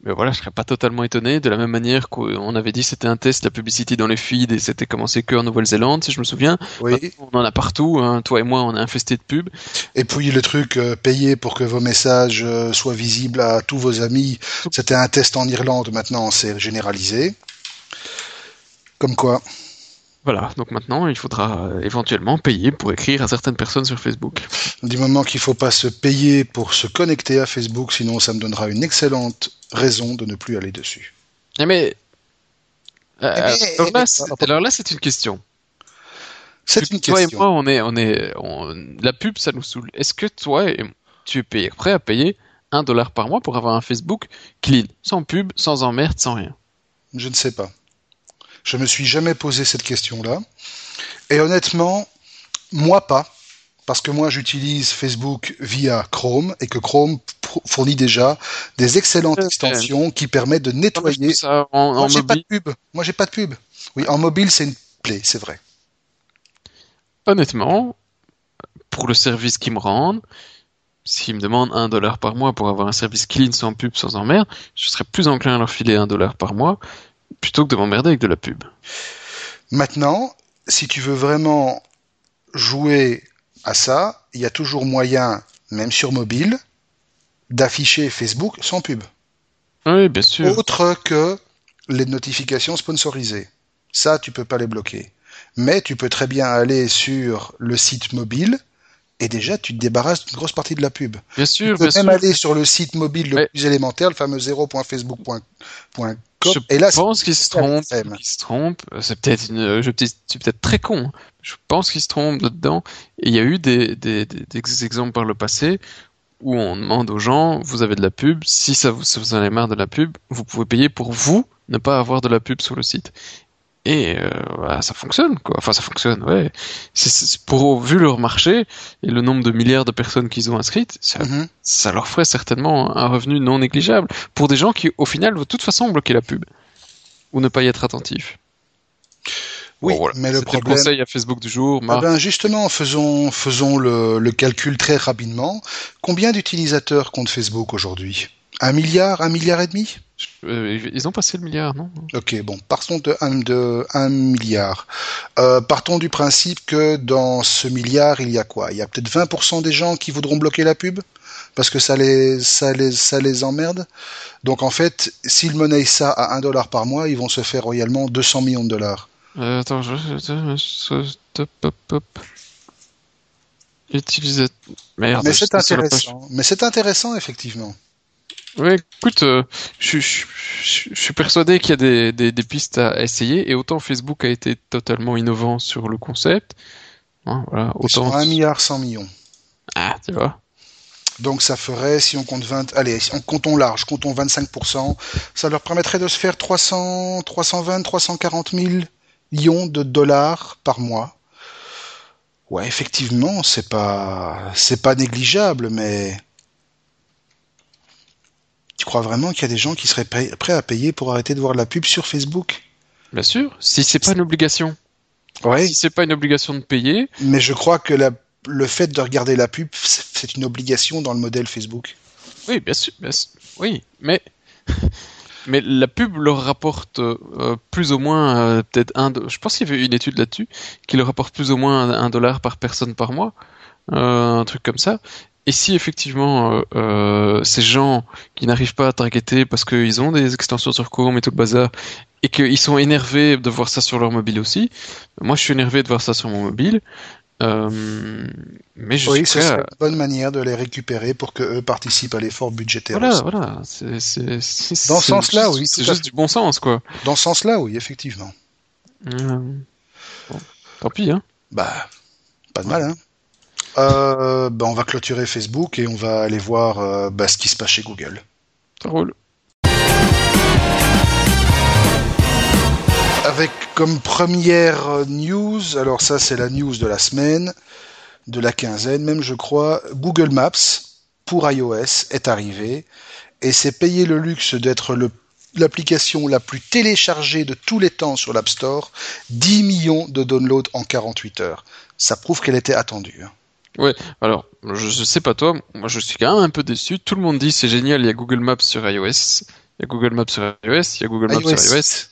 mais voilà, je serais pas totalement étonné. De la même manière qu'on avait dit, c'était un test, la publicité dans les feeds, et c'était commencé que en Nouvelle-Zélande, si je me souviens. Oui. On en a partout. Hein. Toi et moi, on est infesté de pubs. Et puis le truc euh, payer pour que vos messages euh, soient visibles à tous vos amis, c'était un test en Irlande. Maintenant, c'est généralisé. Comme quoi. Voilà, donc maintenant il faudra euh, éventuellement payer pour écrire à certaines personnes sur Facebook. Du moment qu'il ne faut pas se payer pour se connecter à Facebook, sinon ça me donnera une excellente raison de ne plus aller dessus. Eh mais, euh, eh alors, là, c'est une question. C'est une question. Toi et moi, on est, on est, la pub, ça nous saoule. Est-ce que toi, tu es payé, prêt à payer un dollar par mois pour avoir un Facebook clean, sans pub, sans emmerde, sans rien? Je ne sais pas. Je me suis jamais posé cette question-là. Et honnêtement, moi pas. Parce que moi, j'utilise Facebook via Chrome et que Chrome fournit déjà des excellentes extensions qui permettent de nettoyer. Ça en, moi, j'ai pas de pub. Moi, j'ai pas de pub. Oui, en mobile, c'est une plaît, c'est vrai. Honnêtement, pour le service qu'ils me rendent, s'ils me demandent un dollar par mois pour avoir un service clean sans pub, sans emmerde, je serais plus enclin à leur filer un dollar par mois plutôt que de m'emmerder avec de la pub. Maintenant, si tu veux vraiment jouer à ça, il y a toujours moyen, même sur mobile, d'afficher Facebook sans pub. Oui, bien sûr. Autre que les notifications sponsorisées. Ça, tu peux pas les bloquer. Mais tu peux très bien aller sur le site mobile et déjà tu te débarrasses d'une grosse partie de la pub. Bien sûr, tu peux bien même sûr. aller sur le site mobile le Mais- plus élémentaire, le fameux 0.facebook.com. Je Et là, pense qu'ils se trompent. C'est peut-être une, je peut-être, je suis peut-être très con. hein. Je pense qu'ils se trompent là-dedans. Et il y a eu des, des, des, des exemples par le passé où on demande aux gens, vous avez de la pub. Si ça vous, si vous en avez marre de la pub, vous pouvez payer pour vous ne pas avoir de la pub sur le site. Et euh, ça fonctionne, quoi. Enfin, ça fonctionne, ouais. C'est, c'est- pour vu leur marché et le nombre de milliards de personnes qu'ils ont inscrites, ça, Mhm. ça leur ferait certainement un revenu non négligeable pour des gens qui, au final, vont de toute façon bloquer la pub ou ne pas y être attentifs. Oui, Bon, voilà. mais le problème. conseil à Facebook du jour. Ah Marc. ben justement, faisons, faisons le, le calcul très rapidement. Combien d'utilisateurs compte Facebook aujourd'hui? Un milliard, un milliard et demi? Ils ont passé le milliard, non? Ok, bon, partons de un, de un milliard. Euh, partons du principe que dans ce milliard, il y a quoi? Il y a peut-être 20% des gens qui voudront bloquer la pub parce que ça les, ça les, ça les emmerde. Donc en fait, s'ils monnaient ça à un dollar par mois, ils vont se faire royalement 200 millions de dollars. euh, Attends, je... hop. Utilisateur... Merde. Mais c'est intéressant. Mais c'est intéressant, effectivement. Ouais, écoute, euh, je, je- je- je suis persuadé qu'il y a des, des, des pistes à essayer et autant Facebook a été totalement innovant sur le concept. Hein, voilà, autant... à 1 milliard 100 millions. Ah, tu vois. Donc ça ferait, si on compte 20, allez, si on comptons large, comptons 25%, ça leur permettrait de se faire 300, 320, 340 000 millions de dollars par mois. Ouais, effectivement, c'est pas, c'est pas négligeable, mais tu crois vraiment qu'il y a des gens qui seraient prêts à payer pour arrêter de voir la pub sur Facebook? Bien sûr, si c'est pas une obligation. Ouais, Si c'est pas une obligation de payer, mais je crois que la- le fait de regarder la pub, c'est c'est une obligation dans le modèle Facebook. oui, bien sûr, bien sûr, oui, mais mais la pub leur rapporte euh, plus ou moins euh, peut-être un. do- Je pense qu'il y avait une étude là-dessus qui leur rapporte plus ou moins un, un dollar par personne par mois, euh, un truc comme ça. Et si effectivement euh, euh, ces gens qui n'arrivent pas à targeter parce qu'ils ont des extensions sur Chrome et tout le bazar et qu'ils sont énervés de voir ça sur leur mobile aussi, moi je suis énervé de voir ça sur mon mobile. Euh, mais je Oui, suis ce prêt à- serait une bonne manière de les récupérer pour que eux participent à l'effort budgétaire. Voilà, aussi. voilà. c'est- c'est- c'est- Dans ce c'est sens-là, oui, C'est juste du bon sens, quoi. Dans ce sens-là, oui, effectivement. Euh, bon, tant pis, hein. Bah, pas de mal, hein. Euh, bah, on va clôturer Facebook et on va aller voir euh, bah, ce qui se passe chez Google. Ça roule. Avec comme première news, alors ça c'est la news de la semaine, de la quinzaine même je crois, Google Maps pour iOS est arrivé et c'est payer le luxe d'être l'application la plus téléchargée de tous les temps sur l'App Store, 10 millions de downloads en 48 heures. Ça prouve qu'elle était attendue. Hein. Alors, je, je sais pas toi, moi je suis quand même un peu déçu. Tout le monde dit c'est génial, il y a Google Maps sur iOS. Il y a Google Maps sur iOS, il y a Google Maps iOS sur iOS. 6.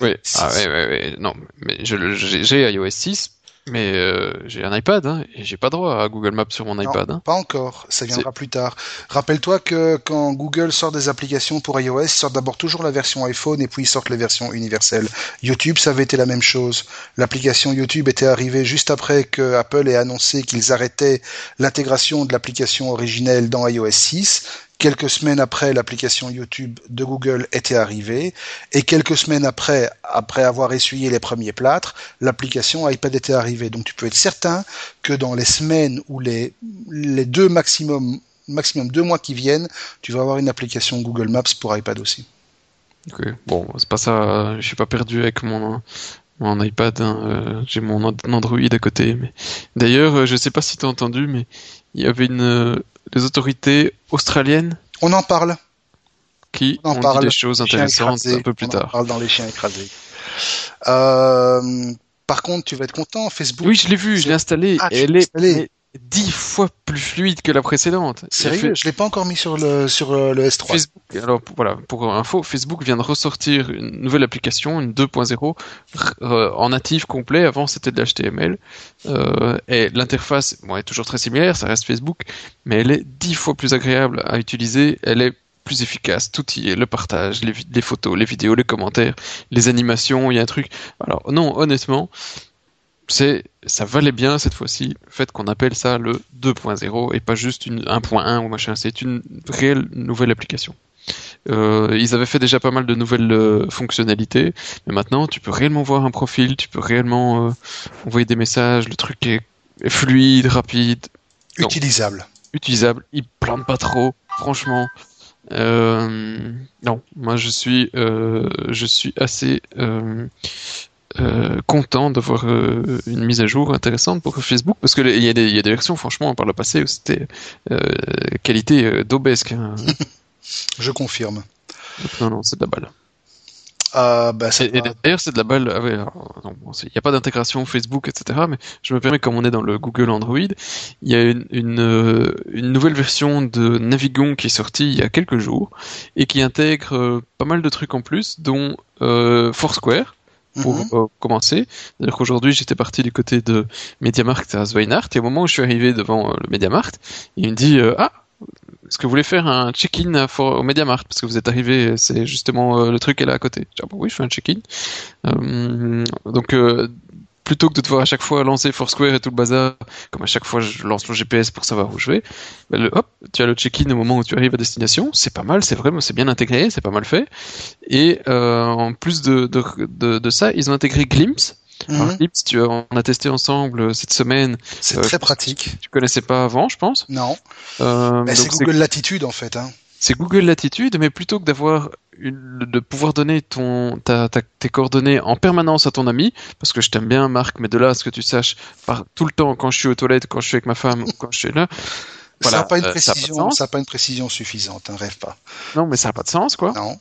Oui, ah ouais, ouais, ouais. Non, mais j'ai iOS 6, mais euh, j'ai un iPad, hein, et j'ai pas droit à Google Maps sur mon Non, iPad. Hein. Pas encore, ça viendra plus tard. Rappelle-toi que quand Google sort des applications pour iOS, ils sortent d'abord toujours la version iPhone et puis ils sortent les versions universelles. YouTube, ça avait été la même chose. L'application YouTube était arrivée juste après que Apple ait annoncé qu'ils arrêtaient l'intégration de l'application originelle dans iOS 6. Quelques semaines après, l'application YouTube de Google était arrivée. Et quelques semaines après, après avoir essuyé les premiers plâtres, l'application iPad était arrivée. Donc tu peux être certain que dans les semaines ou les, deux maximum, maximum deux mois qui viennent, tu vas avoir une application Google Maps pour iPad aussi. Ok, Bon, c'est pas ça, je suis pas perdu avec mon, iPad, hein, euh, j'ai mon An- Android à côté. D'ailleurs, euh, je sais pas si tu as entendu, mais il y avait une, les autorités australiennes On en parle. qui On en ont parle. dit des choses intéressantes écrasés. un peu plus On tard. parle dans les chiens écrasés. Euh, par contre, tu vas être content. Facebook. Oui, je l'ai vu, je l'ai installé. Ah, elle est installé. Dix fois plus fluide que la précédente. Sérieux, je l'ai pas encore mis sur le sur euh, le S3. Facebook, alors pour- voilà, pour info, Facebook vient de ressortir une nouvelle application, une 2.0, euh, en natif complet. Avant, c'était de l'HTML. Euh, et l'interface bon, est toujours très similaire, ça reste Facebook, mais elle est dix fois plus agréable à utiliser. Elle est plus efficace, tout y est, le partage, les, les photos, les vidéos, les commentaires, les animations, il y a un truc. Alors non, honnêtement, c'est ça valait bien cette fois-ci le fait qu'on appelle ça le 2.0 et pas juste une 1.1 ou machin. C'est une réelle nouvelle application. Euh, ils avaient fait déjà pas mal de nouvelles euh, fonctionnalités, mais maintenant tu peux réellement voir un profil, tu peux réellement euh, envoyer des messages, le truc est, est fluide, rapide, non. Utilisable. utilisable, il plante pas trop, franchement. Non, moi je suis, je suis assez euh, content d'avoir euh, une mise à jour intéressante pour Facebook parce que il y, a des- il y a des versions, franchement, par le passé où c'était euh, qualité daubesque. hein. Je confirme. Non, non, c'est de la balle. Ah bah Et, d'ailleurs, c'est de la balle. Ah ouais, il n'y a pas d'intégration Facebook, etc. Mais je me permets, comme on est dans le Google Android, il y a une, une, une nouvelle version de Navigon qui est sortie il y a quelques jours et qui intègre pas mal de trucs en plus, dont euh, Foursquare pour Mhm. euh, commencer. C'est-à-dire qu'aujourd'hui, j'étais parti du côté de MediaMarkt à Zweinart et au moment où je suis arrivé devant euh, le MediaMarkt, il me dit euh, ah est-ce que vous voulez faire un check-in au MediaMarkt? Parce que vous êtes arrivé, c'est justement euh, le truc est là à côté. Je dis, ah, bah oui, je fais un check-in. Euh, donc euh, plutôt que de devoir à chaque fois lancer Foursquare et tout le bazar, comme à chaque fois je lance le GPS pour savoir où je vais, ben le, hop, tu as le check-in au moment où tu arrives à destination. C'est pas mal, c'est vraiment, c'est bien intégré, c'est pas mal fait. Et euh, en plus de, de, de, de ça, ils ont intégré Glimpse. Alors, Mhm. Glimpse, tu as, on a testé ensemble euh, cette semaine. C'est euh, très pense pratique. Tu connaissais pas avant, je pense. Non, Euh, mais c'est Google Latitude en fait. Hein. c'est Google Latitude, mais plutôt que d'avoir une- de pouvoir donner ton ta, ta- tes coordonnées en permanence à ton ami, parce que je t'aime bien, Marc, mais de là à ce que tu saches par tout le temps quand je suis aux toilettes, quand je suis avec ma femme, ou quand je suis là, ça n'a pas une euh, précision, ça pas une précision suffisante. Hein, rêve pas. non, mais ça n'a pas de sens, quoi. Non.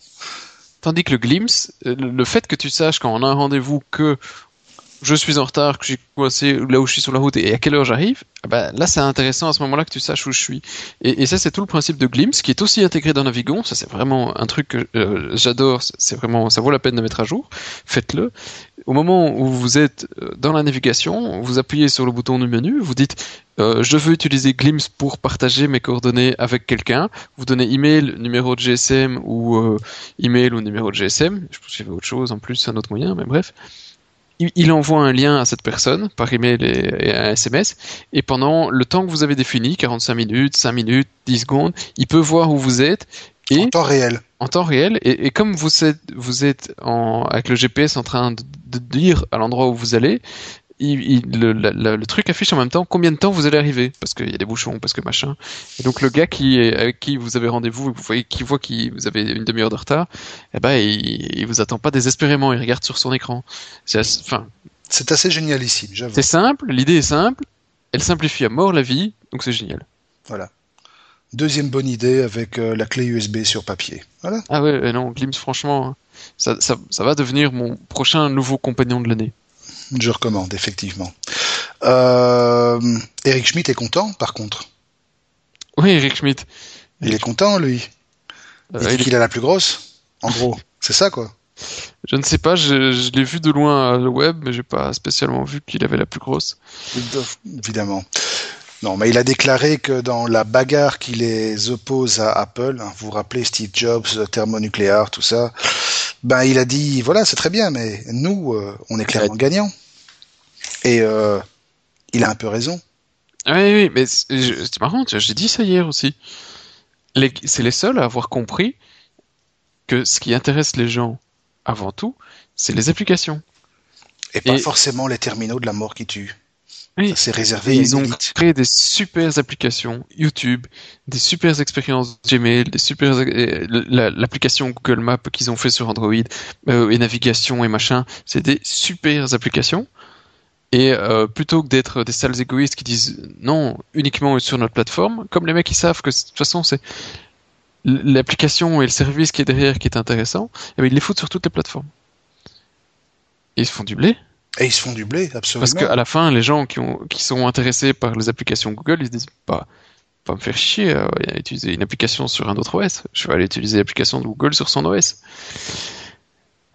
Tandis que le Glimpse, euh, le fait que tu saches quand on a un rendez-vous que je suis en retard, que suis coincé là où je suis sur la route et à quelle heure j'arrive, ah ben, là c'est intéressant à ce moment-là que tu saches où je suis. Et, et ça c'est tout le principe de Glimpse qui est aussi intégré dans Navigon. Ça c'est vraiment un truc que euh, j'adore. C'est vraiment, ça vaut la peine de mettre à jour. Faites-le. Au moment où vous êtes euh, dans la navigation, vous appuyez sur le bouton du menu, vous dites euh, je veux utiliser Glimpse pour partager mes coordonnées avec quelqu'un. Vous donnez email, numéro de GSM ou euh, email ou numéro de GSM. Je pense qu'il y avait autre chose en plus, un autre moyen, mais bref. Il, il envoie un lien à cette personne par email et, et un SMS. Et pendant le temps que vous avez défini, 45 minutes, 5 minutes, 10 secondes, il peut voir où vous êtes. Et En temps réel. en temps réel. Et, et comme vous êtes, vous êtes en, avec le GPS en train de, de dire à l'endroit où vous allez, il, il- le, truc affiche en même temps combien de temps vous allez arriver, parce qu'il y a des bouchons, parce que machin. Et donc le gars qui est, avec qui vous avez rendez-vous, vous voyez, qui voit que vous avez une demi-heure de retard, eh ben il, il vous attend pas désespérément, il regarde sur son écran. C'est, assez- enfin, C'est assez génialissime, j'avoue. c'est simple, l'idée est simple, elle simplifie à mort la vie, donc c'est génial. Voilà. Deuxième bonne idée avec euh, la clé USB sur papier. Voilà. Ah ouais, non, Glimpse, franchement, ça, ça, ça va devenir mon prochain nouveau compagnon de l'année. Je recommande, effectivement. Euh, Eric Schmidt est content, par contre. Oui, Eric Schmidt. Il est content, lui. Il Euh, dit il qu'il a la plus grosse. En gros, c'est ça, quoi. Je ne sais pas, je, je l'ai vu de loin à le web, mais j'ai pas spécialement vu qu'il avait la plus grosse. Évidemment. Non, mais il a déclaré que dans la bagarre qui les oppose à Apple, hein, vous vous rappelez Steve Jobs, thermonucléaire, tout ça, ben il a dit voilà c'est très bien, mais nous euh, on est clairement gagnants. Et euh, il a un peu raison. Ah Oui, oui, mais c'est marrant, j'ai dit ça hier aussi. C'est les seuls à avoir compris que ce qui intéresse les gens avant tout, c'est les applications. Et pas Et- forcément les terminaux de la mort qui tuent. Oui. Ça, C'est réservé ils ont élite. créé des super applications YouTube, des super expériences Gmail, des super euh, la- l'application Google Maps qu'ils ont fait sur Android euh, et navigation et machin, c'est des super applications. Et euh, plutôt que d'être des sales égoïstes qui disent non uniquement sur notre plateforme, comme les mecs qui savent que de toute façon c'est l'application et le service qui est derrière qui est intéressant, eh ben, ils les foutent sur toutes les plateformes. Et ils se font du blé. Et ils se font du blé, absolument. Parce qu'à la fin, les gens qui, ont, qui sont intéressés par les applications Google, ils se disent pas, pas me faire chier à utiliser une application sur un autre OS. Je vais aller utiliser l'application de Google sur son OS.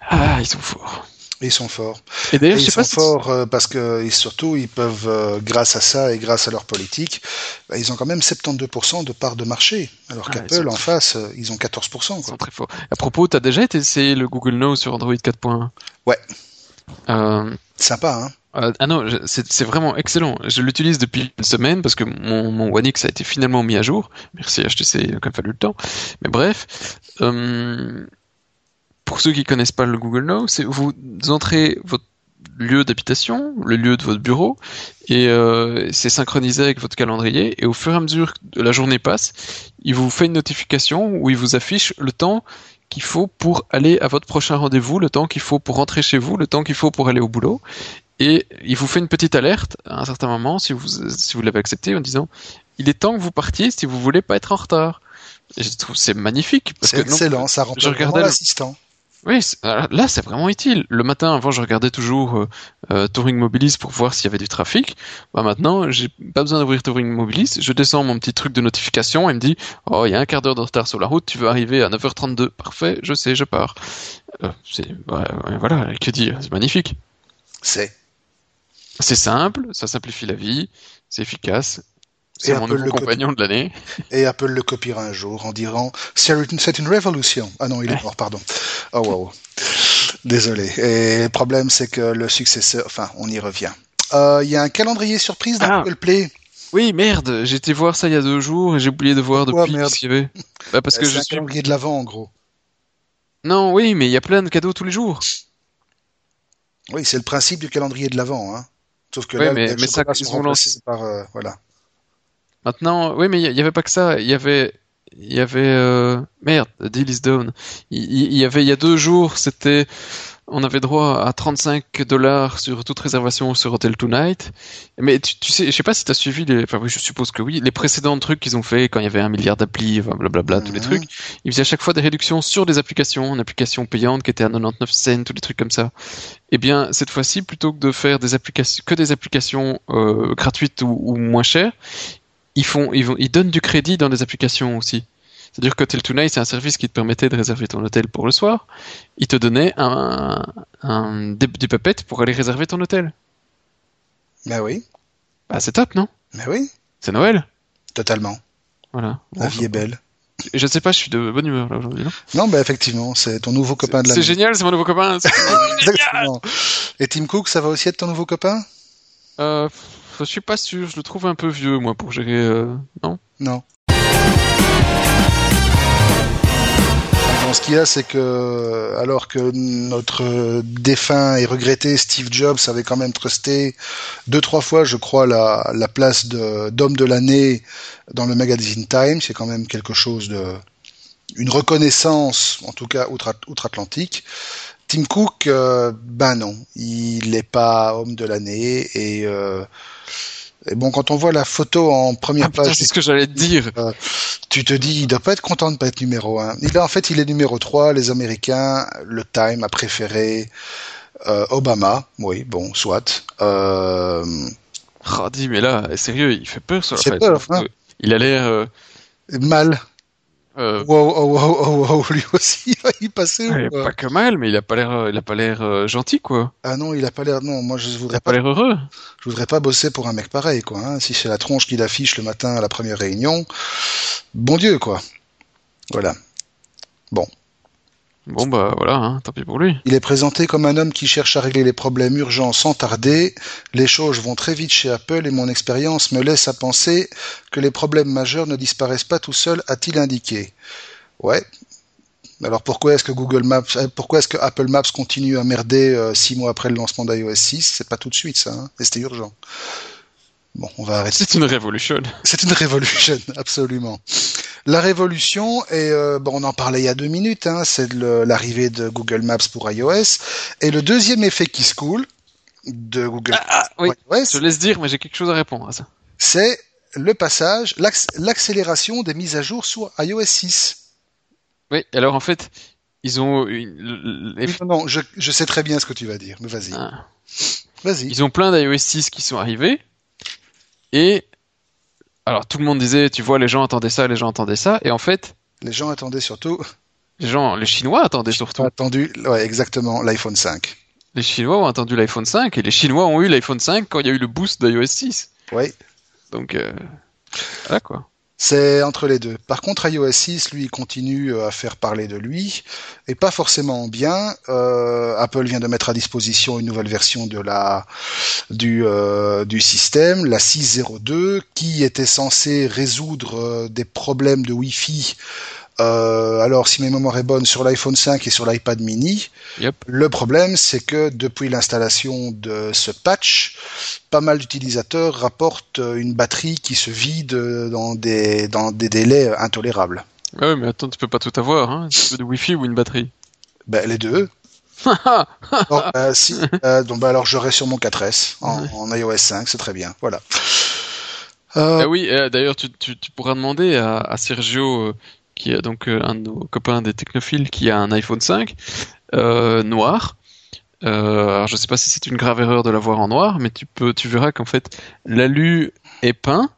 Ah, ils sont forts. Ils sont forts. Et d'ailleurs, ils sont forts euh, parce que surtout, ils peuvent, euh, grâce à ça et grâce à leur politique, bah, ils ont quand même 72% de part de marché. Alors ah, qu'Apple, en face, euh, ils ont 14%. Quoi. Ils sont très forts. À propos, tu as déjà essayé le Google Now sur Android 4.1 Ouais. Sympa, hein ah non, c'est vraiment excellent. Je l'utilise depuis une semaine parce que mon, mon One X a été finalement mis à jour. Merci HTC, il a quand même fallu le temps. Mais bref, pour ceux qui connaissent pas le Google Now, c'est vous entrez votre lieu d'habitation, le lieu de votre bureau, et euh, c'est synchronisé avec votre calendrier. Et au fur et à mesure que la journée passe, il vous fait une notification où il vous affiche le temps qu'il faut pour aller à votre prochain rendez-vous, le temps qu'il faut pour rentrer chez vous, le temps qu'il faut pour aller au boulot. Et il vous fait une petite alerte à un certain moment, si vous, si vous l'avez accepté, en disant il est temps que vous partiez si vous voulez pas être en retard. Et je trouve c'est magnifique. C'est excellent, ça remplace l'assistant. Oui, là c'est vraiment utile. Le matin, avant, je regardais toujours euh, euh, Touring Mobilis pour voir s'il y avait du trafic. Bah maintenant, j'ai pas besoin d'ouvrir Touring Mobilis. Je descends mon petit truc de notification et me dit oh il y a un quart d'heure de retard sur la route. Tu veux arriver à 9h32. Parfait, je sais, je pars. Euh, c'est voilà, que dire, c'est magnifique. C'est. C'est simple, ça simplifie la vie, c'est efficace c'est mon nouveau compagnon de l'année. Et Apple le copiera un jour en disant c'est une révolution. Ah non, il est mort, pardon. Oh wow. Désolé. Et le problème, c'est que le successeur, enfin, on y revient. Euh, il y a un calendrier surprise d'Apple ah. Play. Oui, merde, j'étais voir ça il y a deux jours et j'ai oublié de voir depuis ce qu'il y avait. Bah, parce que je un calendrier de l'avant, en gros. Non, oui, mais il y a plein de cadeaux tous les jours. Oui, c'est le principe du calendrier de l'avant, hein. Sauf que là, mais, mais ça, ils sont lancés par, euh, voilà. Maintenant, oui, mais il y, avait pas que ça. Il y avait, il y avait euh... merde, Deal is Down. Il, y avait il y a deux jours, c'était on avait droit à 35 dollars sur toute réservation sur Hotel Tonight. Mais tu, tu sais, je sais pas si tu as suivi les, enfin oui, je suppose que oui, les précédents trucs qu'ils ont fait quand il y avait un milliard d'applis, blablabla, tous les trucs. Ils faisaient à chaque fois des réductions sur des applications, une application payante qui était à 99 cents, tous les trucs comme ça. Eh bien, cette fois-ci, plutôt que de faire des applications, que des applications euh, gratuites ou, ou moins chères, ils font, ils, vont, ils donnent du crédit dans des applications aussi. C'est-à-dire que Hotel Tonight, c'est un service qui te permettait de réserver ton hôtel pour le soir. Il te donnait un, un, des, des pour aller réserver ton hôtel. Ben oui. Bah c'est top, non? Ben oui. C'est Noël? Totalement. Voilà. La vie est belle. Je ne sais pas, je suis de bonne humeur là aujourd'hui, non? Non, ben effectivement, c'est ton nouveau copain de la C'est génial, c'est mon nouveau copain. Exactement. Et Tim Cook, ça va aussi être ton nouveau copain? Euh, je suis pas sûr, je le trouve un peu vieux, moi, pour gérer. Euh... Non? Non. Bon, ce qu'il y a, c'est que alors que notre défunt et regretté Steve Jobs avait quand même trusté deux trois fois, je crois, la, la place d'homme de, l'année dans le magazine Time, c'est quand même quelque chose de une reconnaissance, en tout cas outre-Atlantique. Tim Cook, euh, ben non, il n'est pas homme de l'année et euh, et bon, quand on voit la photo en première ah, page, c'est ce que j'allais te dire. Euh, tu te dis, il doit pas être content de pas être numéro un. Il en fait, il est numéro 3. Les Américains, le Time a préféré euh, Obama. Oui, bon, soit. Euh... Oh, dis, mais là, sérieux, il fait peur sur la fait peur, hein. Il a l'air euh, mal. Euh... Wow, wow, wow, wow, lui aussi, il va y passer. pas que mal, mais il a pas l'air, il a pas l'air euh, gentil, quoi. Ah non, il a pas l'air, non, moi je voudrais il a pas, l'air heureux. Je voudrais pas bosser pour un mec pareil, quoi. Hein. Si c'est la tronche qu'il affiche le matin à la première réunion, bon Dieu, quoi. Voilà. Bon. Bon bah voilà, hein, tant pis pour lui. Il est présenté comme un homme qui cherche à régler les problèmes urgents sans tarder. Les choses vont très vite chez Apple et mon expérience me laisse à penser que les problèmes majeurs ne disparaissent pas tout seuls, a-t-il indiqué. Ouais. Alors pourquoi est-ce que Google Maps, euh, pourquoi est-ce que Apple Maps continue à merder euh, six mois après le lancement d'iOS 6 C'est pas tout de suite ça, hein, c'était urgent. Bon, on va arrêter. C'est une révolution. C'est une révolution, absolument. La révolution, et euh, bon, on en parlait il y a deux minutes, hein, c'est l'arrivée de Google Maps pour iOS. Et le deuxième effet qui se coule de Google ah, ah, oui. iOS, je laisse dire, mais j'ai quelque chose à répondre à ça. C'est le passage, l'accélération des mises à jour sur iOS 6. Oui, alors en fait, ils ont... Une... Non, non je, je, sais très bien ce que tu vas dire, mais vas-y. Ah. Vas-y. Ils ont plein d'iOS 6 qui sont arrivés. Et alors tout le monde disait, tu vois, les gens attendaient ça, les gens attendaient ça. Et en fait, Les gens attendaient surtout. les gens, les Chinois attendaient surtout. Attendu, ouais, exactement, l'iPhone 5. Les Chinois ont attendu l'iPhone 5 et les Chinois ont eu l'iPhone 5 quand il y a eu le boost d'iOS 6. Oui. Donc euh, voilà quoi. C'est entre les deux. Par contre, iOS 6, lui, continue euh, à faire parler de lui, et pas forcément bien. Euh, Apple vient de mettre à disposition une nouvelle version de la du euh, du système, la 6.02, qui était censée résoudre euh, des problèmes de Wi-Fi. Euh, alors, si mes mémoires est bonne, sur l'iPhone 5 et sur l'iPad mini, Yep. le problème, c'est que depuis l'installation de ce patch, pas mal d'utilisateurs rapportent euh, une batterie qui se vide euh, dans des, dans des délais intolérables. Ouais, mais attends, tu peux pas tout avoir, hein. Tu veux du Wi-Fi ou une batterie. Ben, les deux. Donc, euh, si, euh, donc, ben, alors j'aurai sur mon 4S en, Ouais. en iOS 5, c'est très bien. Voilà. Euh, Ah oui, d'ailleurs, tu, tu, tu pourras demander à, à Sergio, qui est donc euh, un de nos copains des technophiles, qui a un iPhone 5 euh, noir. Euh, alors, je sais pas si c'est une grave erreur de l'avoir en noir, mais tu peux, tu verras qu'en fait, l'alu est peint.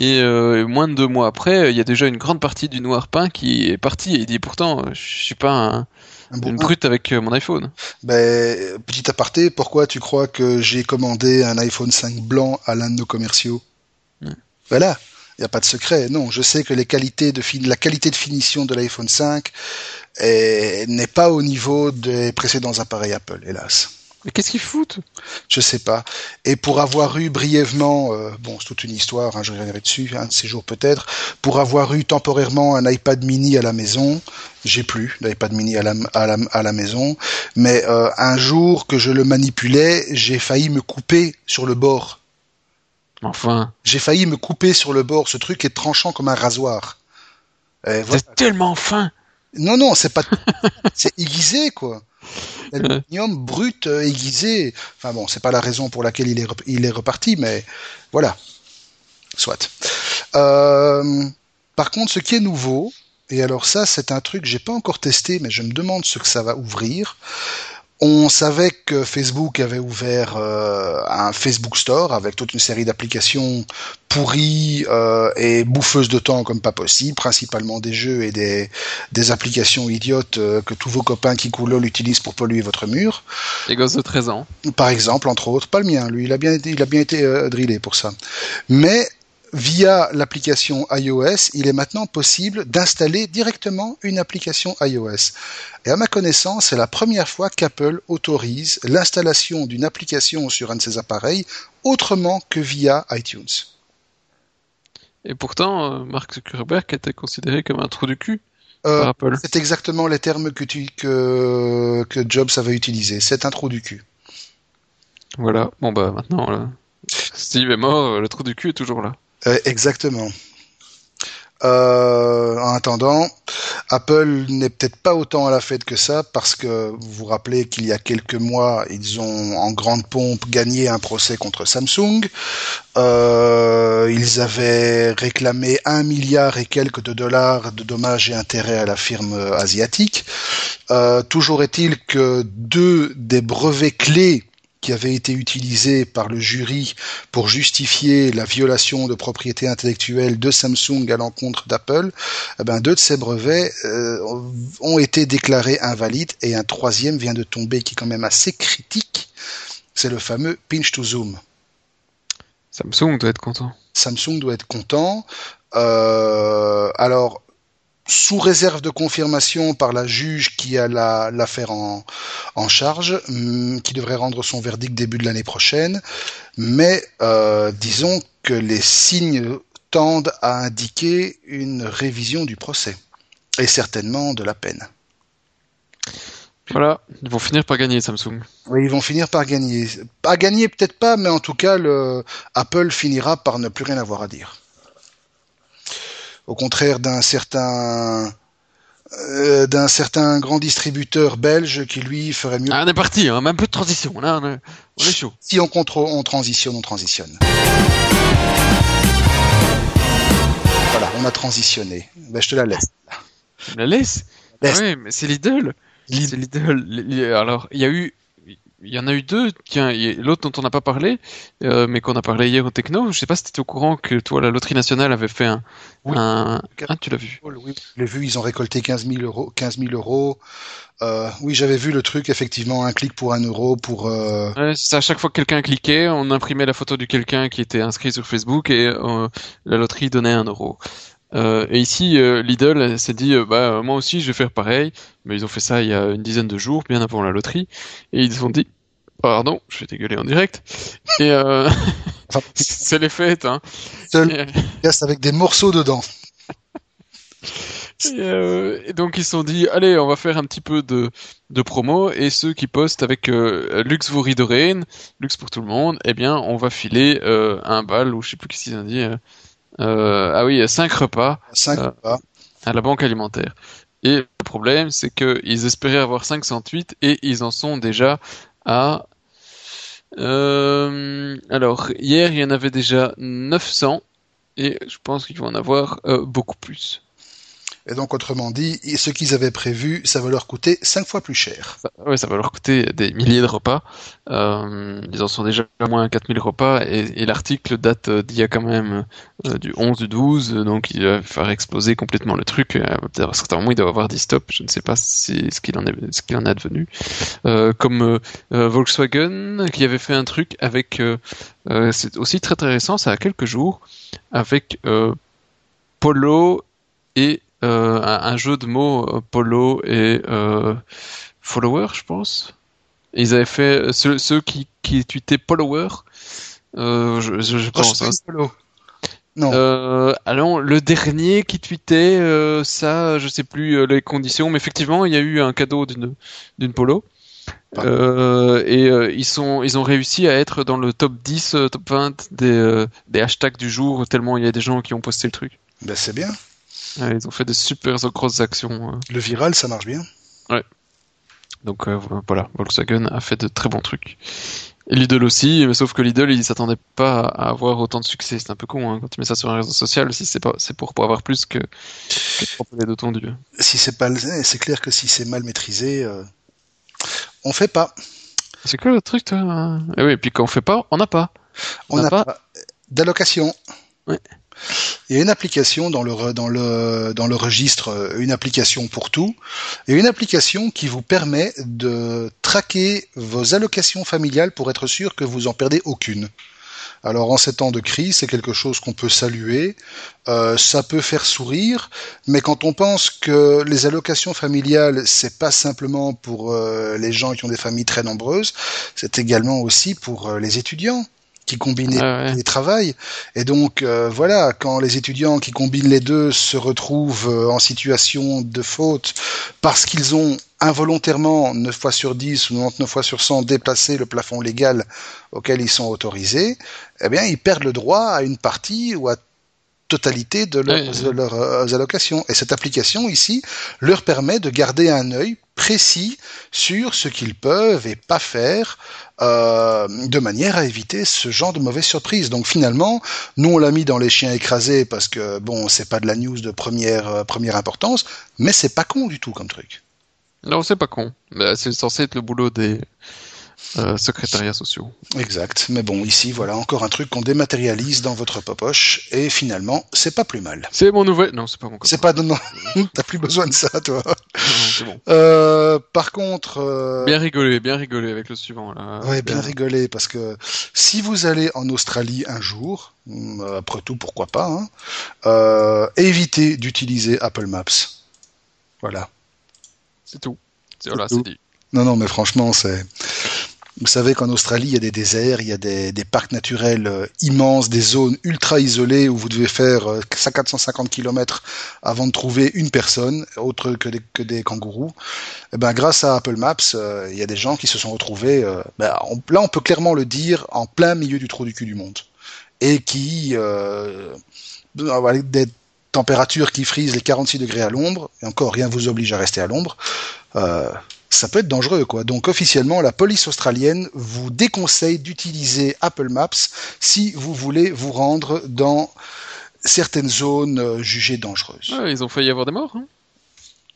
Et euh, moins de deux mois après, il y a déjà une grande partie du noir peint qui est partie. Et il dit pourtant, je suis pas un- un bon une brute avec mon iPhone. Ben, petit aparté, pourquoi tu crois que j'ai commandé un iPhone 5 blanc à l'un de nos commerciaux? Ouais. Voilà, il n'y a pas de secret. Non, je sais que les qualités de fin- la qualité de finition de l'iPhone 5 est- n'est pas au niveau des précédents appareils Apple, hélas. Mais qu'est-ce qu'ils foutent? Je sais pas. Et pour avoir eu brièvement, euh, bon, c'est toute une histoire, hein, je reviendrai dessus, un de ces jours peut-être, pour avoir eu temporairement un iPad mini à la maison, j'ai plus d'iPad mini à la, à la, à la maison, mais euh, un jour que je le manipulais, j'ai failli me couper sur le bord. Enfin, J'ai failli me couper sur le bord, ce truc est tranchant comme un rasoir. Et voilà. c'est tellement fin. Non, non, c'est pas. c'est aiguisé, quoi. L'aluminium brut euh, aiguisé. Enfin bon, c'est pas la raison pour laquelle il est, rep- il est reparti, mais voilà. Soit. Euh, par contre, ce qui est nouveau, et alors ça, c'est un truc que j'ai pas encore testé, mais je me demande ce que ça va ouvrir. On savait que Facebook avait ouvert euh, un Facebook Store avec toute une série d'applications pourries euh, et bouffeuses de temps comme pas possible, principalement des jeux et des, des applications idiotes euh, que tous vos copains qui coulent utilisent pour polluer votre mur. Les gosses de 13 ans. Par exemple, entre autres, pas le mien, lui, il a bien été, il a bien été euh, drillé pour ça. Mais via l'application iOS, il est maintenant possible d'installer directement une application iOS. Et à ma connaissance, c'est la première fois qu'Apple autorise l'installation d'une application sur un de ses appareils autrement que via iTunes. Et pourtant, euh, Mark Zuckerberg était considéré comme un trou du cul Euh, c'est exactement les termes que, tu, que, que Jobs avait utilisés. C'est un trou du cul. Voilà. Bon bah maintenant, là, Steve est mort, euh, le trou du cul est toujours là. Euh, exactement. Euh, en attendant, Apple n'est peut-être pas autant à la fête que ça parce que vous vous rappelez qu'il y a quelques mois, ils ont en grande pompe gagné un procès contre Samsung. Euh, ils avaient réclamé un milliard et quelques de dollars de dommages et intérêts à la firme asiatique. Euh, toujours est-il que deux des brevets clés qui avaient été utilisés par le jury pour justifier la violation de propriété intellectuelle de Samsung à l'encontre d'Apple, eh ben deux de ces brevets euh, ont été déclarés invalides et un troisième vient de tomber qui est quand même assez critique. C'est le fameux pinch to zoom. Samsung doit être content. Samsung doit être content. Euh, alors, sous réserve de confirmation par la juge qui a la- l'affaire en, en charge, hum, qui devrait rendre son verdict début de l'année prochaine, mais euh, disons que les signes tendent à indiquer une révision du procès, et certainement de la peine. Voilà, ils vont finir par gagner Samsung. Oui, ils vont finir par gagner. Pas gagner peut-être pas, mais en tout cas, le Apple finira par ne plus rien avoir à dire. Au contraire d'un certain euh, d'un certain grand distributeur belge qui lui ferait mieux. Ah, on est parti, hein, même peu de transition, là, on est, on est chaud. Si on contrôle, on transitionne, on transitionne. Voilà, on a transitionné. Ben, je te la laisse. Me la laisses? Laisse. Oui, mais c'est Lidl. Lidl. C'est Lidl. Li- li- Alors, il y a eu il y en a eu deux. Tiens, l'autre dont on n'a pas parlé, euh, mais qu'on a parlé hier au Techno. Je sais pas si tu étais au courant que toi, la loterie nationale avait fait un. Oui. un... Ah, tu l'as vu Oui, je l'ai vu. Ils ont récolté 15 000 euros. 15 000 euros. Euh, oui, j'avais vu le truc. Effectivement, un clic pour un euro pour. Euh... Ouais, c'est à chaque fois que quelqu'un cliquait, on imprimait la photo de quelqu'un qui était inscrit sur Facebook et euh, la loterie donnait un euro. Euh, et ici, euh, Lidl s'est dit, euh, bah moi aussi, je vais faire pareil. Mais ils ont fait ça il y a une dizaine de jours, bien avant la loterie, et ils ont dit, pardon, je vais dégueuler en direct. Et c'est les fêtes, hein. Seul avec des morceaux dedans. Et, donc ils se sont dit, allez, on va faire un petit peu de, de promo, et ceux qui postent avec euh, Lux vous Lux pour tout le monde, eh bien, on va filer un bal, ou je sais plus ce qu'ils ont dit, ah oui, 5 repas. Cinq euh, repas. À la banque alimentaire. Et le problème, c'est qu'ils espéraient avoir 508 et ils en sont déjà à... Euh, alors, hier, il y en avait déjà 900 et je pense qu'ils vont en avoir beaucoup plus. Et donc, autrement dit, ce qu'ils avaient prévu, ça va leur coûter cinq fois plus cher. Oui, ça va leur coûter des milliers de repas. Euh, ils en sont déjà à moins 4000 repas et, l'article date d'il y a quand même euh, du 11 du 12, donc il va faire exploser complètement le truc. Euh, à certains moments, il doit avoir dit stop. Je ne sais pas ce qu'il en est, ce qu'il en est advenu. Euh, comme euh, Volkswagen qui avait fait un truc avec, c'est aussi très très récent, ça a quelques jours, avec Polo et euh, un, jeu de mots euh, Polo et euh, follower, je pense. ils avaient fait ceux, ceux qui, qui tweetaient follower, je, je, je pense. Hein. Non. Euh, alors le dernier qui tweetait ça, je sais plus les conditions, mais effectivement il y a eu un cadeau d'une d'une polo. Euh, et ils sont ils ont réussi à être dans le top 10, top 20 des des hashtags du jour tellement il y a des gens qui ont posté le truc. Ben c'est bien ils ont fait des super grosses actions. Euh. Le viral, ça marche bien. Ouais. Donc euh, voilà, Volkswagen a fait de très bons trucs. Et Lidl aussi, mais sauf que Lidl, il s'attendait pas à avoir autant de succès. C'est un peu con hein, quand tu mets ça sur un réseau social. Si c'est pas, c'est pour, pour avoir plus que, que de tondu. Si c'est pas, c'est clair que si c'est mal maîtrisé, euh, on fait pas. C'est quoi le truc, toi Et eh oui, et puis quand on fait pas, on n'a pas. On n'a pas, pas d'allocation. Ouais. Il y a une application dans le, registre, euh, une application pour tout, et une application qui vous permet de traquer vos allocations familiales pour être sûr que vous en perdez aucune. Alors en ces temps de crise, c'est quelque chose qu'on peut saluer, euh, ça peut faire sourire, mais quand on pense que les allocations familiales, c'est pas simplement pour euh, les gens qui ont des familles très nombreuses, c'est également aussi pour les étudiants qui combinent ah les travails. Et donc euh, voilà, quand les étudiants qui combinent les deux se retrouvent euh, en situation de faute parce qu'ils ont involontairement 9 fois sur 10 ou 99 fois sur 100 déplacé le plafond légal auquel ils sont autorisés, eh bien ils perdent le droit à une partie ou à totalité de leurs, euh, allocations. Et cette application ici leur permet de garder un œil précis sur ce qu'ils peuvent et pas faire euh, de manière à éviter ce genre de mauvaise surprise. Donc finalement, nous on l'a mis dans les chiens écrasés parce que bon, c'est pas de la news de première euh, première importance, mais c'est pas con du tout comme truc. Non, c'est pas con. C'est censé être le boulot des euh, secrétariats sociaux. Exact. Mais bon, ici, voilà encore un truc qu'on dématérialise dans votre poche et finalement, c'est pas plus mal. C'est mon nouvel. Non, c'est pas mon. C'est pas. Non, t'as plus besoin de ça, toi. Non, bon. euh, par contre. Euh... Bien rigolé, bien rigolé avec le suivant. Là. Ouais, bien, rigolé parce que si vous allez en Australie un jour, hum, après tout, pourquoi pas, hein, euh, évitez d'utiliser Apple Maps. Voilà. C'est tout. Voilà, c'est dit. Non, non, mais franchement, c'est. Vous savez qu'en Australie, il y a des déserts, il y a des, parcs naturels euh, immenses, des zones ultra isolées où vous devez faire 450 euh, km avant de trouver une personne, autre que des, kangourous. Et eh ben, grâce à Apple Maps, euh, il y a des gens qui se sont retrouvés, ben, là on peut clairement le dire, en plein milieu du trou du cul du monde. Et qui, des températures qui frisent les 46 degrés à l'ombre, et encore rien vous oblige à rester à l'ombre, ça peut être dangereux, quoi. Donc officiellement, la police australienne vous déconseille d'utiliser Apple Maps si vous voulez vous rendre dans certaines zones euh, jugées dangereuses. ils ont failli avoir des morts, hein,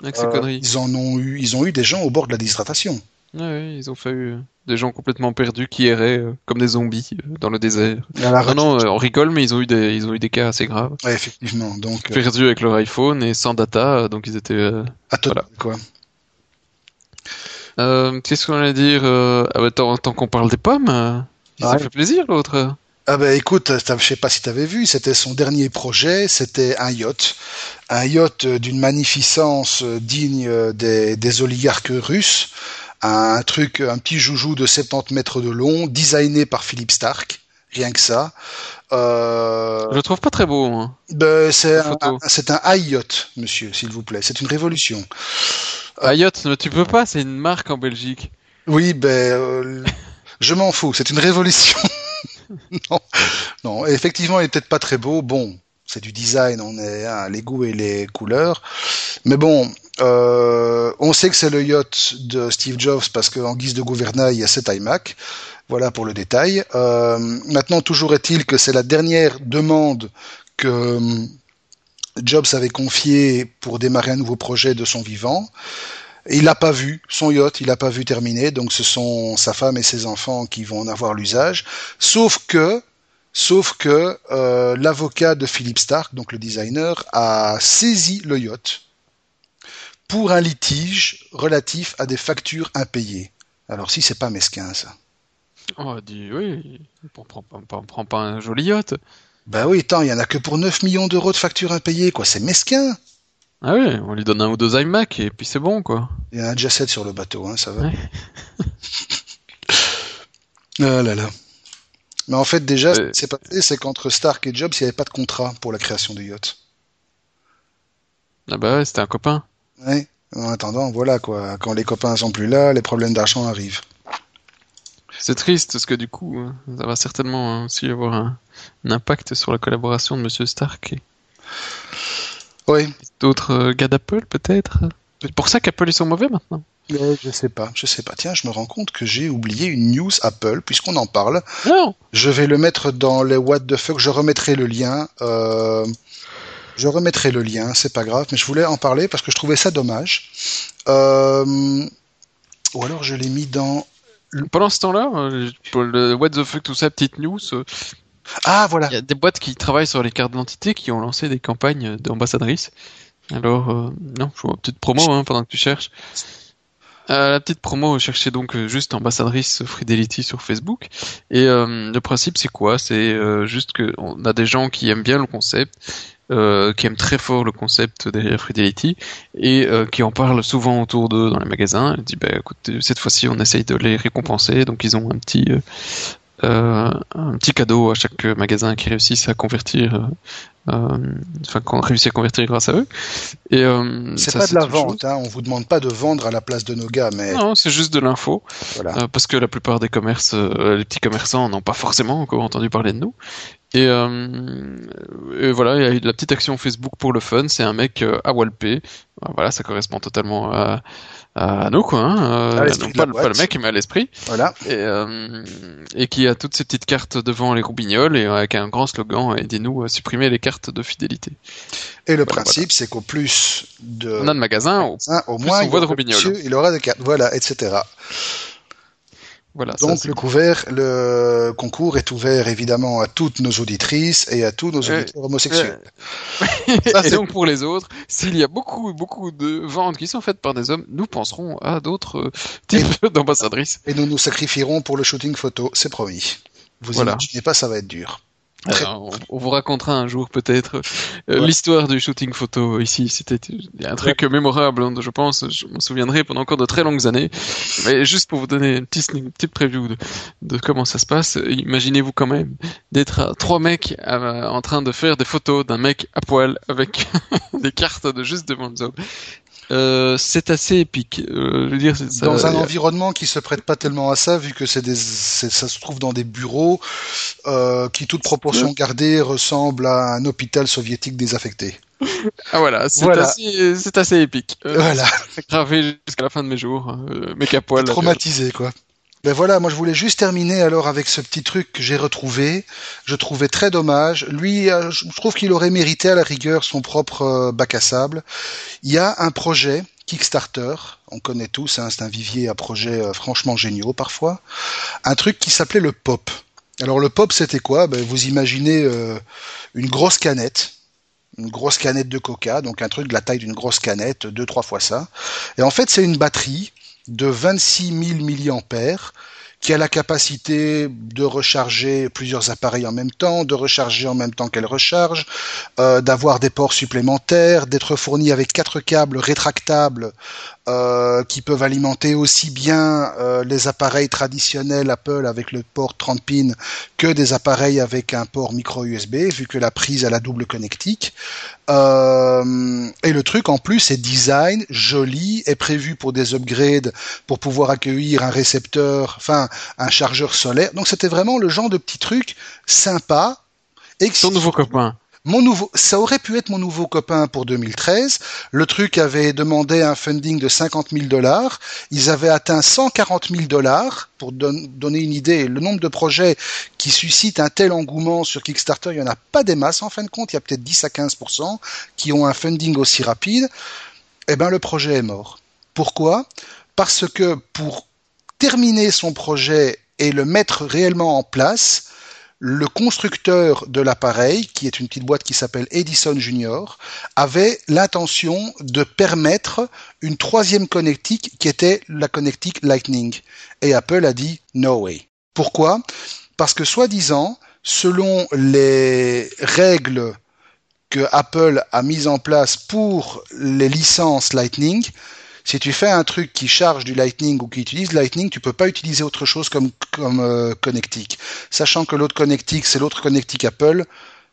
avec ces euh, conneries. Ils en ont eu, ils ont eu des gens au bord de la déshydratation. Ouais, ils ont failli. des gens complètement perdus qui erraient euh, comme des zombies euh, dans le désert. Non, non, on rigole, mais ils ont eu des, ils ont eu des cas assez graves. Ouais, effectivement. Donc perdus avec leur iPhone et sans data, donc ils étaient. à voilà. quoi. Qu'est-ce qu'on allait dire ah bah, tant, qu'on parle des pommes, ça fait plaisir l'autre. Ah ben écoute, je sais pas si tu avais vu, c'était son dernier projet, c'était un yacht, un yacht d'une magnificence digne des, des oligarques russes, un truc, un petit joujou de 70 mètres de long, designé par Philippe Stark, rien que ça. Euh... Je le trouve pas très beau. Hein, ben, c'est un, c'est un high yacht, monsieur, s'il vous plaît. C'est une révolution. Yacht, tu peux pas, c'est une marque en Belgique. Oui, ben, euh, je m'en fous, c'est une révolution. non, non, effectivement, il est peut-être pas très beau. Bon, c'est du design, on est hein, les goûts et les couleurs. Mais bon, euh, on sait que c'est le yacht de Steve Jobs parce qu'en guise de gouvernail, il y a cet iMac. Voilà pour le détail. Euh, maintenant, toujours est-il que c'est la dernière demande que Jobs avait confiée pour démarrer un nouveau projet de son vivant. Il n'a pas vu son yacht, il n'a pas vu terminer, donc ce sont sa femme et ses enfants qui vont en avoir l'usage. Sauf que, sauf que euh, l'avocat de Philip Stark, donc le designer, a saisi le yacht pour un litige relatif à des factures impayées. Alors si c'est pas mesquin ça. Oh, dit oui, on on prend pas un joli yacht. Ben oui, tant, il y en a que pour 9 millions d'euros de factures impayées, quoi, c'est mesquin. Ah oui, on lui donne un ou deux iMac et puis c'est bon, quoi. Il y a un déjà 7 sur le bateau, hein, ça va. ah là là. Mais en fait, déjà, ce qui s'est passé, c'est qu'entre Stark et Jobs, il n'y avait pas de contrat pour la création du yacht. Ah bah ouais, c'était un copain. Ouais. En attendant, voilà quoi. Quand les copains sont plus là, les problèmes d'argent arrivent. C'est triste parce que du coup, ça va certainement aussi avoir un, impact sur la collaboration de Monsieur Stark. Oui. D'autres euh, gars d'Apple, peut-être C'est pour ça qu'Apple, ils sont mauvais maintenant Je sais pas, je sais pas. Tiens, je me rends compte que j'ai oublié une news Apple, puisqu'on en parle. Non Je vais le mettre dans les What the fuck, je remettrai le lien. Euh, je remettrai le lien, c'est pas grave, mais je voulais en parler parce que je trouvais ça dommage. Euh, ou alors je l'ai mis dans... Pendant ce temps-là, pour le What the fuck, tout ça, petite news, ah, voilà. Il y a des boîtes qui travaillent sur les cartes d'identité qui ont lancé des campagnes d'ambassadrices. Alors, euh, non, je vois une petite promo hein, pendant que tu cherches. Euh, la petite promo, cherchez donc euh, juste ambassadrice Fidelity sur Facebook. Et le principe, c'est quoi? C'est juste qu'on a des gens qui aiment bien le concept, qui aiment très fort le concept derrière Fidelity, et qui en parlent souvent autour d'eux dans les magasins. Ils disent, bah, écoute, cette fois-ci, on essaye de les récompenser. Donc, ils ont un petit euh, un petit cadeau à chaque magasin qui réussisse à convertir, euh, euh, enfin qu'on réussit à convertir grâce à eux. Et c'est pas de la vente, hein, on vous demande pas de vendre à la place de nos gars, mais non, c'est juste de l'info, voilà. parce que la plupart des commerces, les petits commerçants n'ont pas forcément encore entendu parler de nous. Et, et, voilà, il y a eu la petite action Facebook pour le fun, c'est un mec à Walpé. Voilà, ça correspond totalement à, à nous quoi hein, euh, pas, le mec mais à l'esprit. Voilà. Et, euh, et qui a toutes ces petites cartes devant les roubignoles et avec un grand slogan et dit-nous supprimer les cartes de fidélité. Et le principe c'est qu'au plus de on a de magasins au, moins on voit de roubignoles. il aura des cartes. Voilà etc donc le couvert, le concours est ouvert évidemment à toutes nos auditrices et à tous nos auditeurs homosexuels. et donc pour les autres, s'il y a beaucoup beaucoup de ventes qui sont faites par des hommes, nous penserons à d'autres euh, types d'ambassadrices. Et nous nous sacrifierons pour le shooting photo, c'est promis. Vous imaginez pas, ça va être dur on, vous racontera un jour peut-être euh, l'histoire du shooting photo ici. C'était un truc mémorable, hein, je pense. Je m'en souviendrai pendant encore de très longues années. Mais juste pour vous donner une petite, une petite preview de, comment ça se passe, imaginez-vous quand même d'être trois mecs en train de faire des photos d'un mec à poil avec des cartes de juste devant le zoo. Euh, c'est assez épique. Euh, je veux dire, ça, dans un environnement qui se prête pas tellement à ça, vu que c'est des, ça se trouve dans des bureaux euh, qui, toute proportion gardée, ressemblent à un hôpital soviétique désaffecté. Ah voilà, c'est assez, épique. Euh, voilà. C'est gravé jusqu'à la fin de mes jours. Euh, mes capoils. Traumatisé quoi. Ben voilà, moi je voulais juste terminer alors avec ce petit truc que j'ai retrouvé. Je trouvais très dommage. Lui, je trouve qu'il aurait mérité à la rigueur son propre bac à sable. Il y a un projet Kickstarter, on connaît tous, hein, c'est un vivier à projets euh, franchement géniaux parfois, un truc qui s'appelait le pop. Alors le pop c'était quoi? Ben, Vous imaginez euh, une grosse canette, une grosse canette de coca, donc un truc de la taille d'une grosse canette, deux, trois fois ça. Et en fait c'est une batterie de 26 000 milliampères qui a la capacité de recharger plusieurs appareils en même temps, de recharger en même temps qu'elle recharge, euh, d'avoir des ports supplémentaires, d'être fourni avec quatre câbles rétractables euh, qui peuvent alimenter aussi bien euh, les appareils traditionnels Apple avec le port 30 pins que des appareils avec un port micro USB, vu que la prise a la double connectique. Euh, et le truc en plus est design, joli, est prévu pour des upgrades, pour pouvoir accueillir un récepteur, enfin un chargeur solaire. Donc c'était vraiment le genre de petit truc sympa. Ton nouveau copain. Mon nouveau, ça aurait pu être mon nouveau copain pour 2013. Le truc avait demandé un funding de 50 000 dollars. Ils avaient atteint 140 000 dollars. Pour donner une idée, le nombre de projets qui suscitent un tel engouement sur Kickstarter, il y en a pas des masses en fin de compte. Il y a peut-être 10 à 15% qui ont un funding aussi rapide. Eh ben, le projet est mort. Pourquoi? Parce que pour terminer son projet et le mettre réellement en place, le constructeur de l'appareil, qui est une petite boîte qui s'appelle Edison Junior, avait l'intention de permettre une troisième connectique qui était la connectique Lightning. Et Apple a dit no way. Pourquoi? Parce que soi-disant, selon les règles que Apple a mises en place pour les licences Lightning, si tu fais un truc qui charge du Lightning ou qui utilise Lightning, tu peux pas utiliser autre chose comme comme euh, connectique. Sachant que l'autre connectique, c'est l'autre connectique Apple,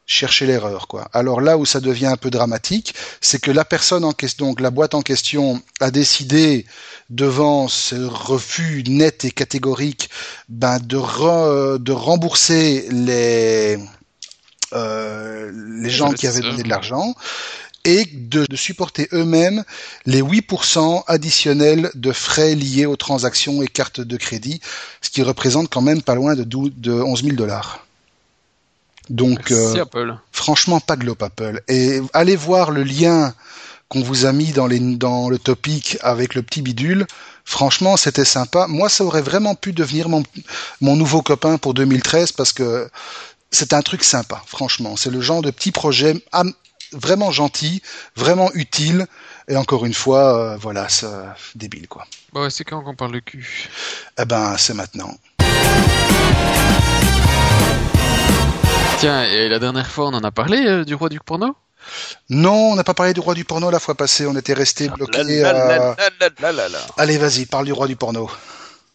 chercher l'erreur quoi. Alors là où ça devient un peu dramatique, c'est que la personne en question, donc la boîte en question, a décidé devant ce refus net et catégorique, ben de de rembourser les euh, les gens qui avaient donné de l'argent et de, supporter eux-mêmes les 8% additionnels de frais liés aux transactions et cartes de crédit, ce qui représente quand même pas loin de, 12, de 11 000 dollars. Donc, euh, franchement, pas de Apple. Et allez voir le lien qu'on vous a mis dans, les, dans le topic avec le petit bidule. Franchement, c'était sympa. Moi, ça aurait vraiment pu devenir mon, mon nouveau copain pour 2013 parce que c'est un truc sympa, franchement. C'est le genre de petit projet vraiment gentil, vraiment utile. Et encore une fois, euh, voilà, c'est débile quoi. Bah c'est quand qu'on parle de cul Eh ben, c'est maintenant. Tiens, et la dernière fois, on en a parlé euh, du roi du porno? Non, on n'a pas parlé du roi du porno la fois passée. On était resté bloqué. Allez, vas-y, parle du roi du porno.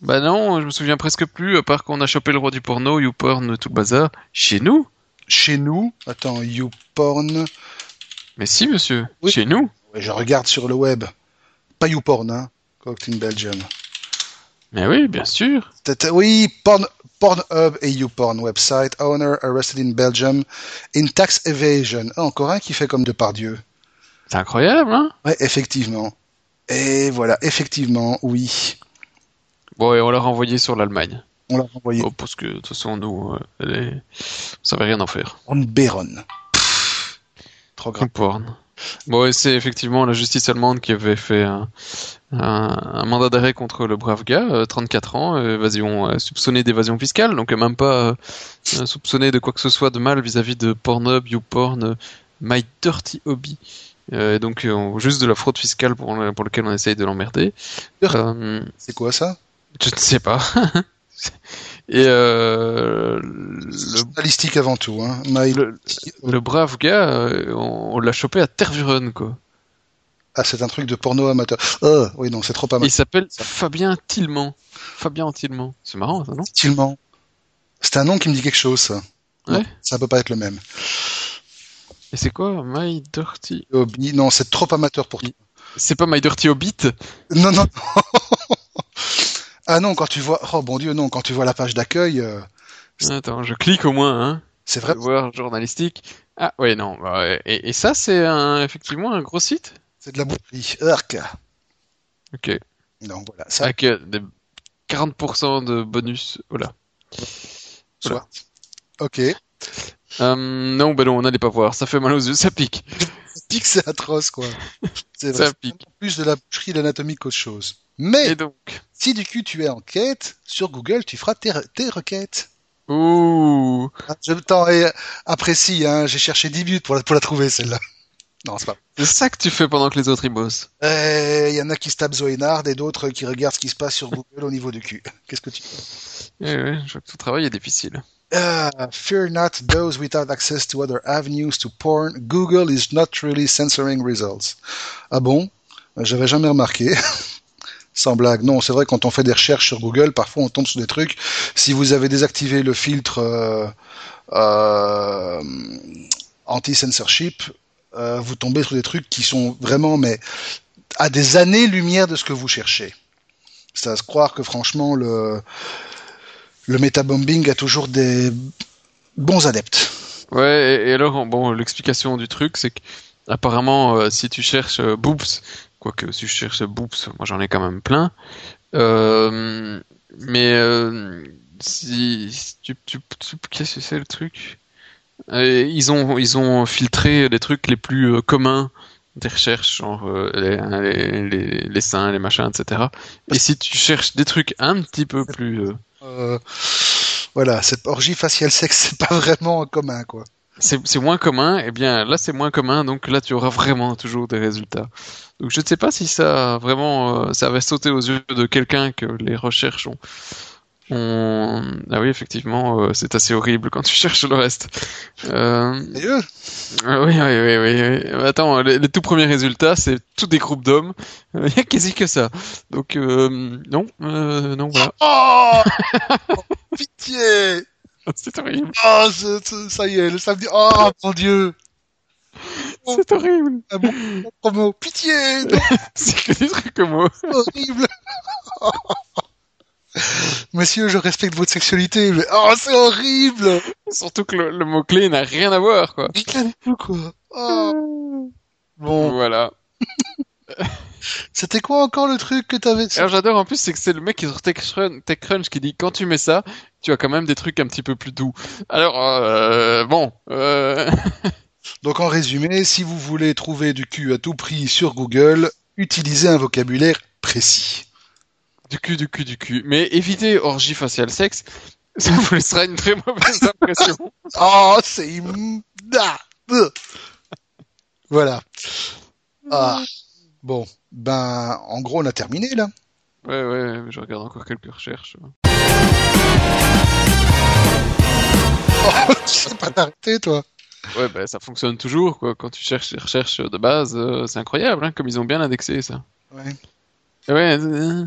Bah non, je me souviens presque plus, à part qu'on a chopé le roi du porno, YouPorn, tout le bazar, chez nous? Chez nous? Attends, YouPorn. Mais si, monsieur. Chez nous. Je regarde sur le web. Pas YouPorn, hein. in Belgium. Mais oui, bien sûr. Oui, Porn, Pornhub et YouPorn website. Owner arrested in Belgium in tax evasion. Ah, encore un qui fait comme de par Dieu. C'est incroyable, hein Ouais, effectivement. Et voilà, effectivement, oui. Bon, et on l'a renvoyé sur l'Allemagne. On l'a renvoyé. Oh, parce que, de toute façon, nous, euh, est... on savait rien en faire. On béronne. Trop Porn. Bon, c'est effectivement la justice allemande qui avait fait un, un, mandat d'arrêt contre le brave gars, 34 euh, ans, évasion, euh, soupçonné d'évasion fiscale, donc même pas euh, soupçonné de quoi que ce soit de mal vis-à-vis de Pornhub, YouPorn, My Dirty Hobby. Euh, donc juste de la fraude fiscale pour, pour lequel on essaye de l'emmerder. c'est quoi ça? Je ne sais pas. Et euh, le journalistique avant tout. Hein. Le, brave gars, euh, on, l'a chopé à Tervuren, quoi. Ah, c'est un truc de porno amateur. Oh, oui, non, c'est trop amateur. Il s'appelle Fabien Tillman. Fabien Tillman. C'est marrant, ça, non? Tillman. C'est un nom qui me dit quelque chose, ça. Ouais. Non, ça peut pas être le même. Et c'est quoi My Dirty Non, c'est trop amateur pour toi. C'est pas My Dirty Hobbit? Non, non. Ah non, quand tu vois, oh bon Dieu, non, quand tu vois la page d'accueil. Euh, Attends, je clique au moins, hein. C'est vrai. Voir journalistique. Ah oui, non. Bah, et, ça, c'est un, effectivement un gros site? C'est de la boucherie. Ok. Donc voilà. Ça... Avec euh, des 40% de bonus. Voilà. Soit. Ok. Euh, non, ben non, on n'allait pas voir. Ça fait mal aux yeux, ça pique. pique, c'est atroce, quoi. C'est Ça pique. plus de la boucherie d'anatomie qu'autre chose. Mais, Et donc si du coup tu es en quête, sur Google, tu feras tes, tes requêtes. Ouh Ah, Je t'en ai- apprécie, hein, j'ai cherché 10 minutes pour la, pour la trouver, celle-là. Non, c'est pas. C'est ça que tu fais pendant que les autres y bossent. Euh, Il y en a qui se tapent Zoénard et d'autres qui regardent ce qui se passe sur Google au niveau du cul. Qu'est-ce que tu Eh ouais, je vois que ton travail est difficile. Uh, fear not those without access to other avenues to porn. Google is not really censoring results. Ah bon? J'avais jamais remarqué. Sans blague. Non, c'est vrai, quand on fait des recherches sur Google, parfois on tombe sur des trucs. Si vous avez désactivé le filtre euh, euh, anti-censorship, euh, vous tombez sur des trucs qui sont vraiment, mais à des années-lumière de ce que vous cherchez. C'est à se croire que franchement, le, le metabombing a toujours des bons adeptes. Ouais, et, alors, bon, l'explication du truc, c'est que apparemment, si tu cherches euh, boobs, quoique si je cherche boobs, moi j'en ai quand même plein, euh, mais euh, si, tu, tu, tu- qu'est-ce que c'est le truc? Euh, Ils ont ils ont filtré les trucs les plus euh, communs des recherches, genre euh, les, les, les, les seins, les machins, etc. Et si tu cherches des trucs un petit peu plus voilà, cette orgie faciale sexe, c'est pas vraiment en commun, quoi. C'est moins commun, et bien là c'est moins commun, donc là tu auras vraiment toujours des résultats. Donc je ne sais pas si ça vraiment euh, ça avait sauté aux yeux de quelqu'un que les recherches ont. ont- Ah oui effectivement euh, c'est assez horrible quand tu cherches le reste. Euh... Ah Oui oui oui oui. oui. Attends les, les tout premiers résultats c'est tous des groupes d'hommes. Il y a quasi que ça. Donc euh, non euh, non voilà Oh Pitié c'est horrible Oh, c'est- c'est- ça y est, le samedi. Oh, mon Dieu c'est horrible Un bon promo. Pitié c'est que des trucs comme moi. c'est horrible Monsieur, je respecte votre sexualité, mais oh, c'est horrible Surtout que le, le mot clé n'a rien à voir quoi. Du tout, quoi. Oh. Bon, Voilà. C'était quoi encore le truc que t'avais Alors j'adore en plus, c'est que c'est le mec qui est sur TechCrunch, TechCrunch qui dit quand tu mets ça, tu as quand même des trucs un petit peu plus doux. Alors euh, bon, euh... Donc en résumé, si vous voulez trouver du cul à tout prix sur Google, utilisez un vocabulaire précis. du cul, du cul, du cul. Mais évitez orgie faciale sexe, ça vous laissera une très mauvaise impression. Oh, c'est... Voilà. Ah. Bon, ben, en gros, on a terminé, là. ouais, ouais, je regarde encore quelques recherches. Oh, tu sais pas t'arrêter, toi. Ouais, bah ça fonctionne toujours quoi. Quand tu cherches les recherches de base, euh, c'est incroyable, hein, comme ils ont bien indexé ça. Ouais. Ouais. euh,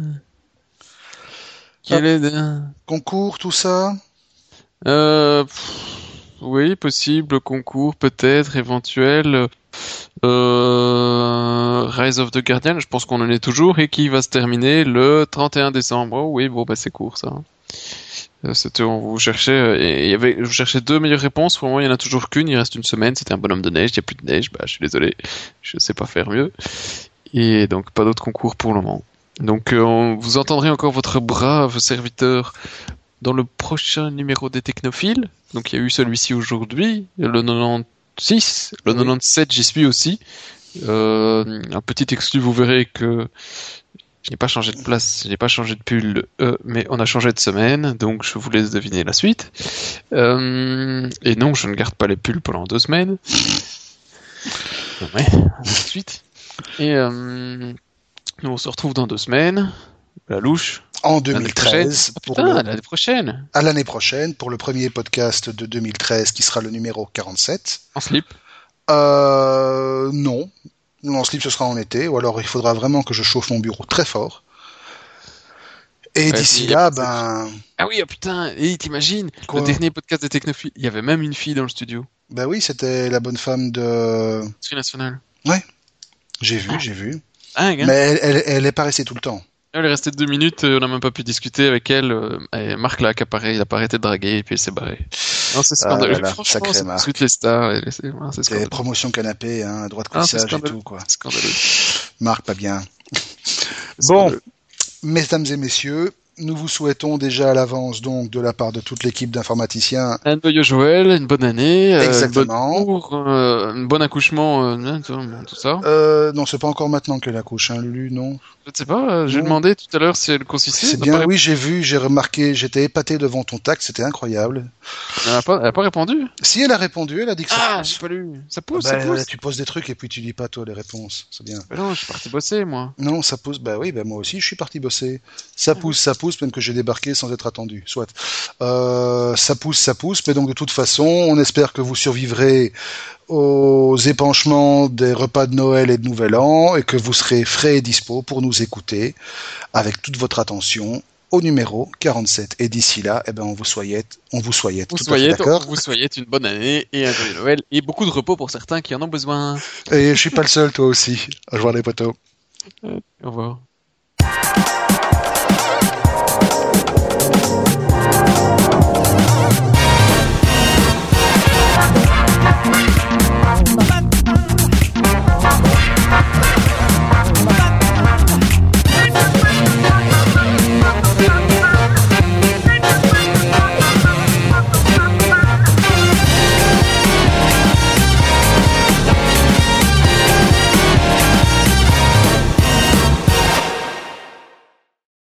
Quel est de- Concours, tout ça? Euh, pff, oui, possible, concours, peut-être, éventuel. Euh, Rise of the Guardian, je pense qu'on en est toujours et qui va se terminer le 31 décembre. Oh oui, bon, bah c'est court ça. Euh, C'était, on vous cherchait, euh, et y avait, deux meilleures réponses. Pour moi, il y en a toujours qu'une. Il reste une semaine. C'était un bonhomme de neige. Il n'y a plus de neige. Bah, je suis désolé. Je sais pas faire mieux. Et donc, pas d'autres concours pour le moment. Donc, on- vous entendrez encore votre brave serviteur dans le prochain numéro des Technophiles. Donc, il y a eu celui-ci aujourd'hui, le 96, le Oui. 97, j'y suis aussi. Euh, un petit exclu, vous verrez que je n'ai pas changé de place, je n'ai pas changé de pull, euh, mais on a changé de semaine, donc je vous laisse deviner la suite. Euh, et non, je ne garde pas les pulls pendant deux semaines. Ouais, la suite. Et nous on se retrouve dans deux semaines. La louche. En L'année 2013, Ah, pour putain, le- l'année prochaine. à l'année prochaine, pour le premier podcast de 2013, qui sera le numéro 47. En slip. Euh, non. Non, slip, ce sera en été, ou alors il faudra vraiment que je chauffe mon bureau très fort. Et Ouais, d'ici là, de ben, Ah oui, oh putain, et t'imagines, le dernier podcast des Technophiles, il y avait même une fille dans le studio. ben oui, c'était la bonne femme de, Sur national. j'ai vu, j'ai vu. Ah. Mais elle, elle, elle est pas restée tout le temps. Elle est restée deux minutes, euh, on n'a même pas pu discuter avec elle. euh, et Marc l'a accaparé, il a pas arrêté de draguer et puis il s'est barré. Non, c'est Ah scandaleux. là là, Franchement, c'est ensuite les stars. c'est promotions canapé, hein, à droite Ah, c'est coissage et tout, quoi. C'est scandaleux. Marc, pas bien. Bon, mesdames et messieurs, nous vous souhaitons déjà à l'avance, donc, de la part de toute l'équipe d'informaticiens. Un joyeux Joël, une bonne année. Exactement. Euh, bonne euh, un bon accouchement, euh, hein, tout ça. Euh, non, c'est pas encore maintenant qu'elle accouche, hein, Lulu, non. Je ne sais pas, j'ai demandé tout à l'heure si elle consistait. C'est bien, oui, j'ai vu, j'ai remarqué, j'étais épaté devant ton tac, c'était incroyable. Elle n'a pas, pas, répondu Si, elle a répondu, elle a dit que ça Ah, j'ai pas lu. Ça pousse, ça bah, pousse. Tu poses des trucs et puis tu dis pas, toi, les réponses. C'est bien. Bah non, je suis parti bosser, moi. Non, ça pousse, bah oui, bah moi aussi, je suis parti bosser. Ça pousse, ça pousse, même que j'ai débarqué sans être attendu. Soit. Euh, ça pousse, ça pousse, mais donc de toute façon, on espère que vous survivrez aux épanchements des repas de Noël et de Nouvel An et que vous serez frais et dispo pour nous écouter avec toute votre attention au numéro 47. Et d'ici là, eh ben, on vous souhaite, on vous souhaite, Vous tout soyez, d'accord. vous soyez une bonne année et un joyeux Noël et beaucoup de repos pour certains qui en ont besoin. Et je suis pas le seul, toi aussi. Au revoir les potos. Au revoir.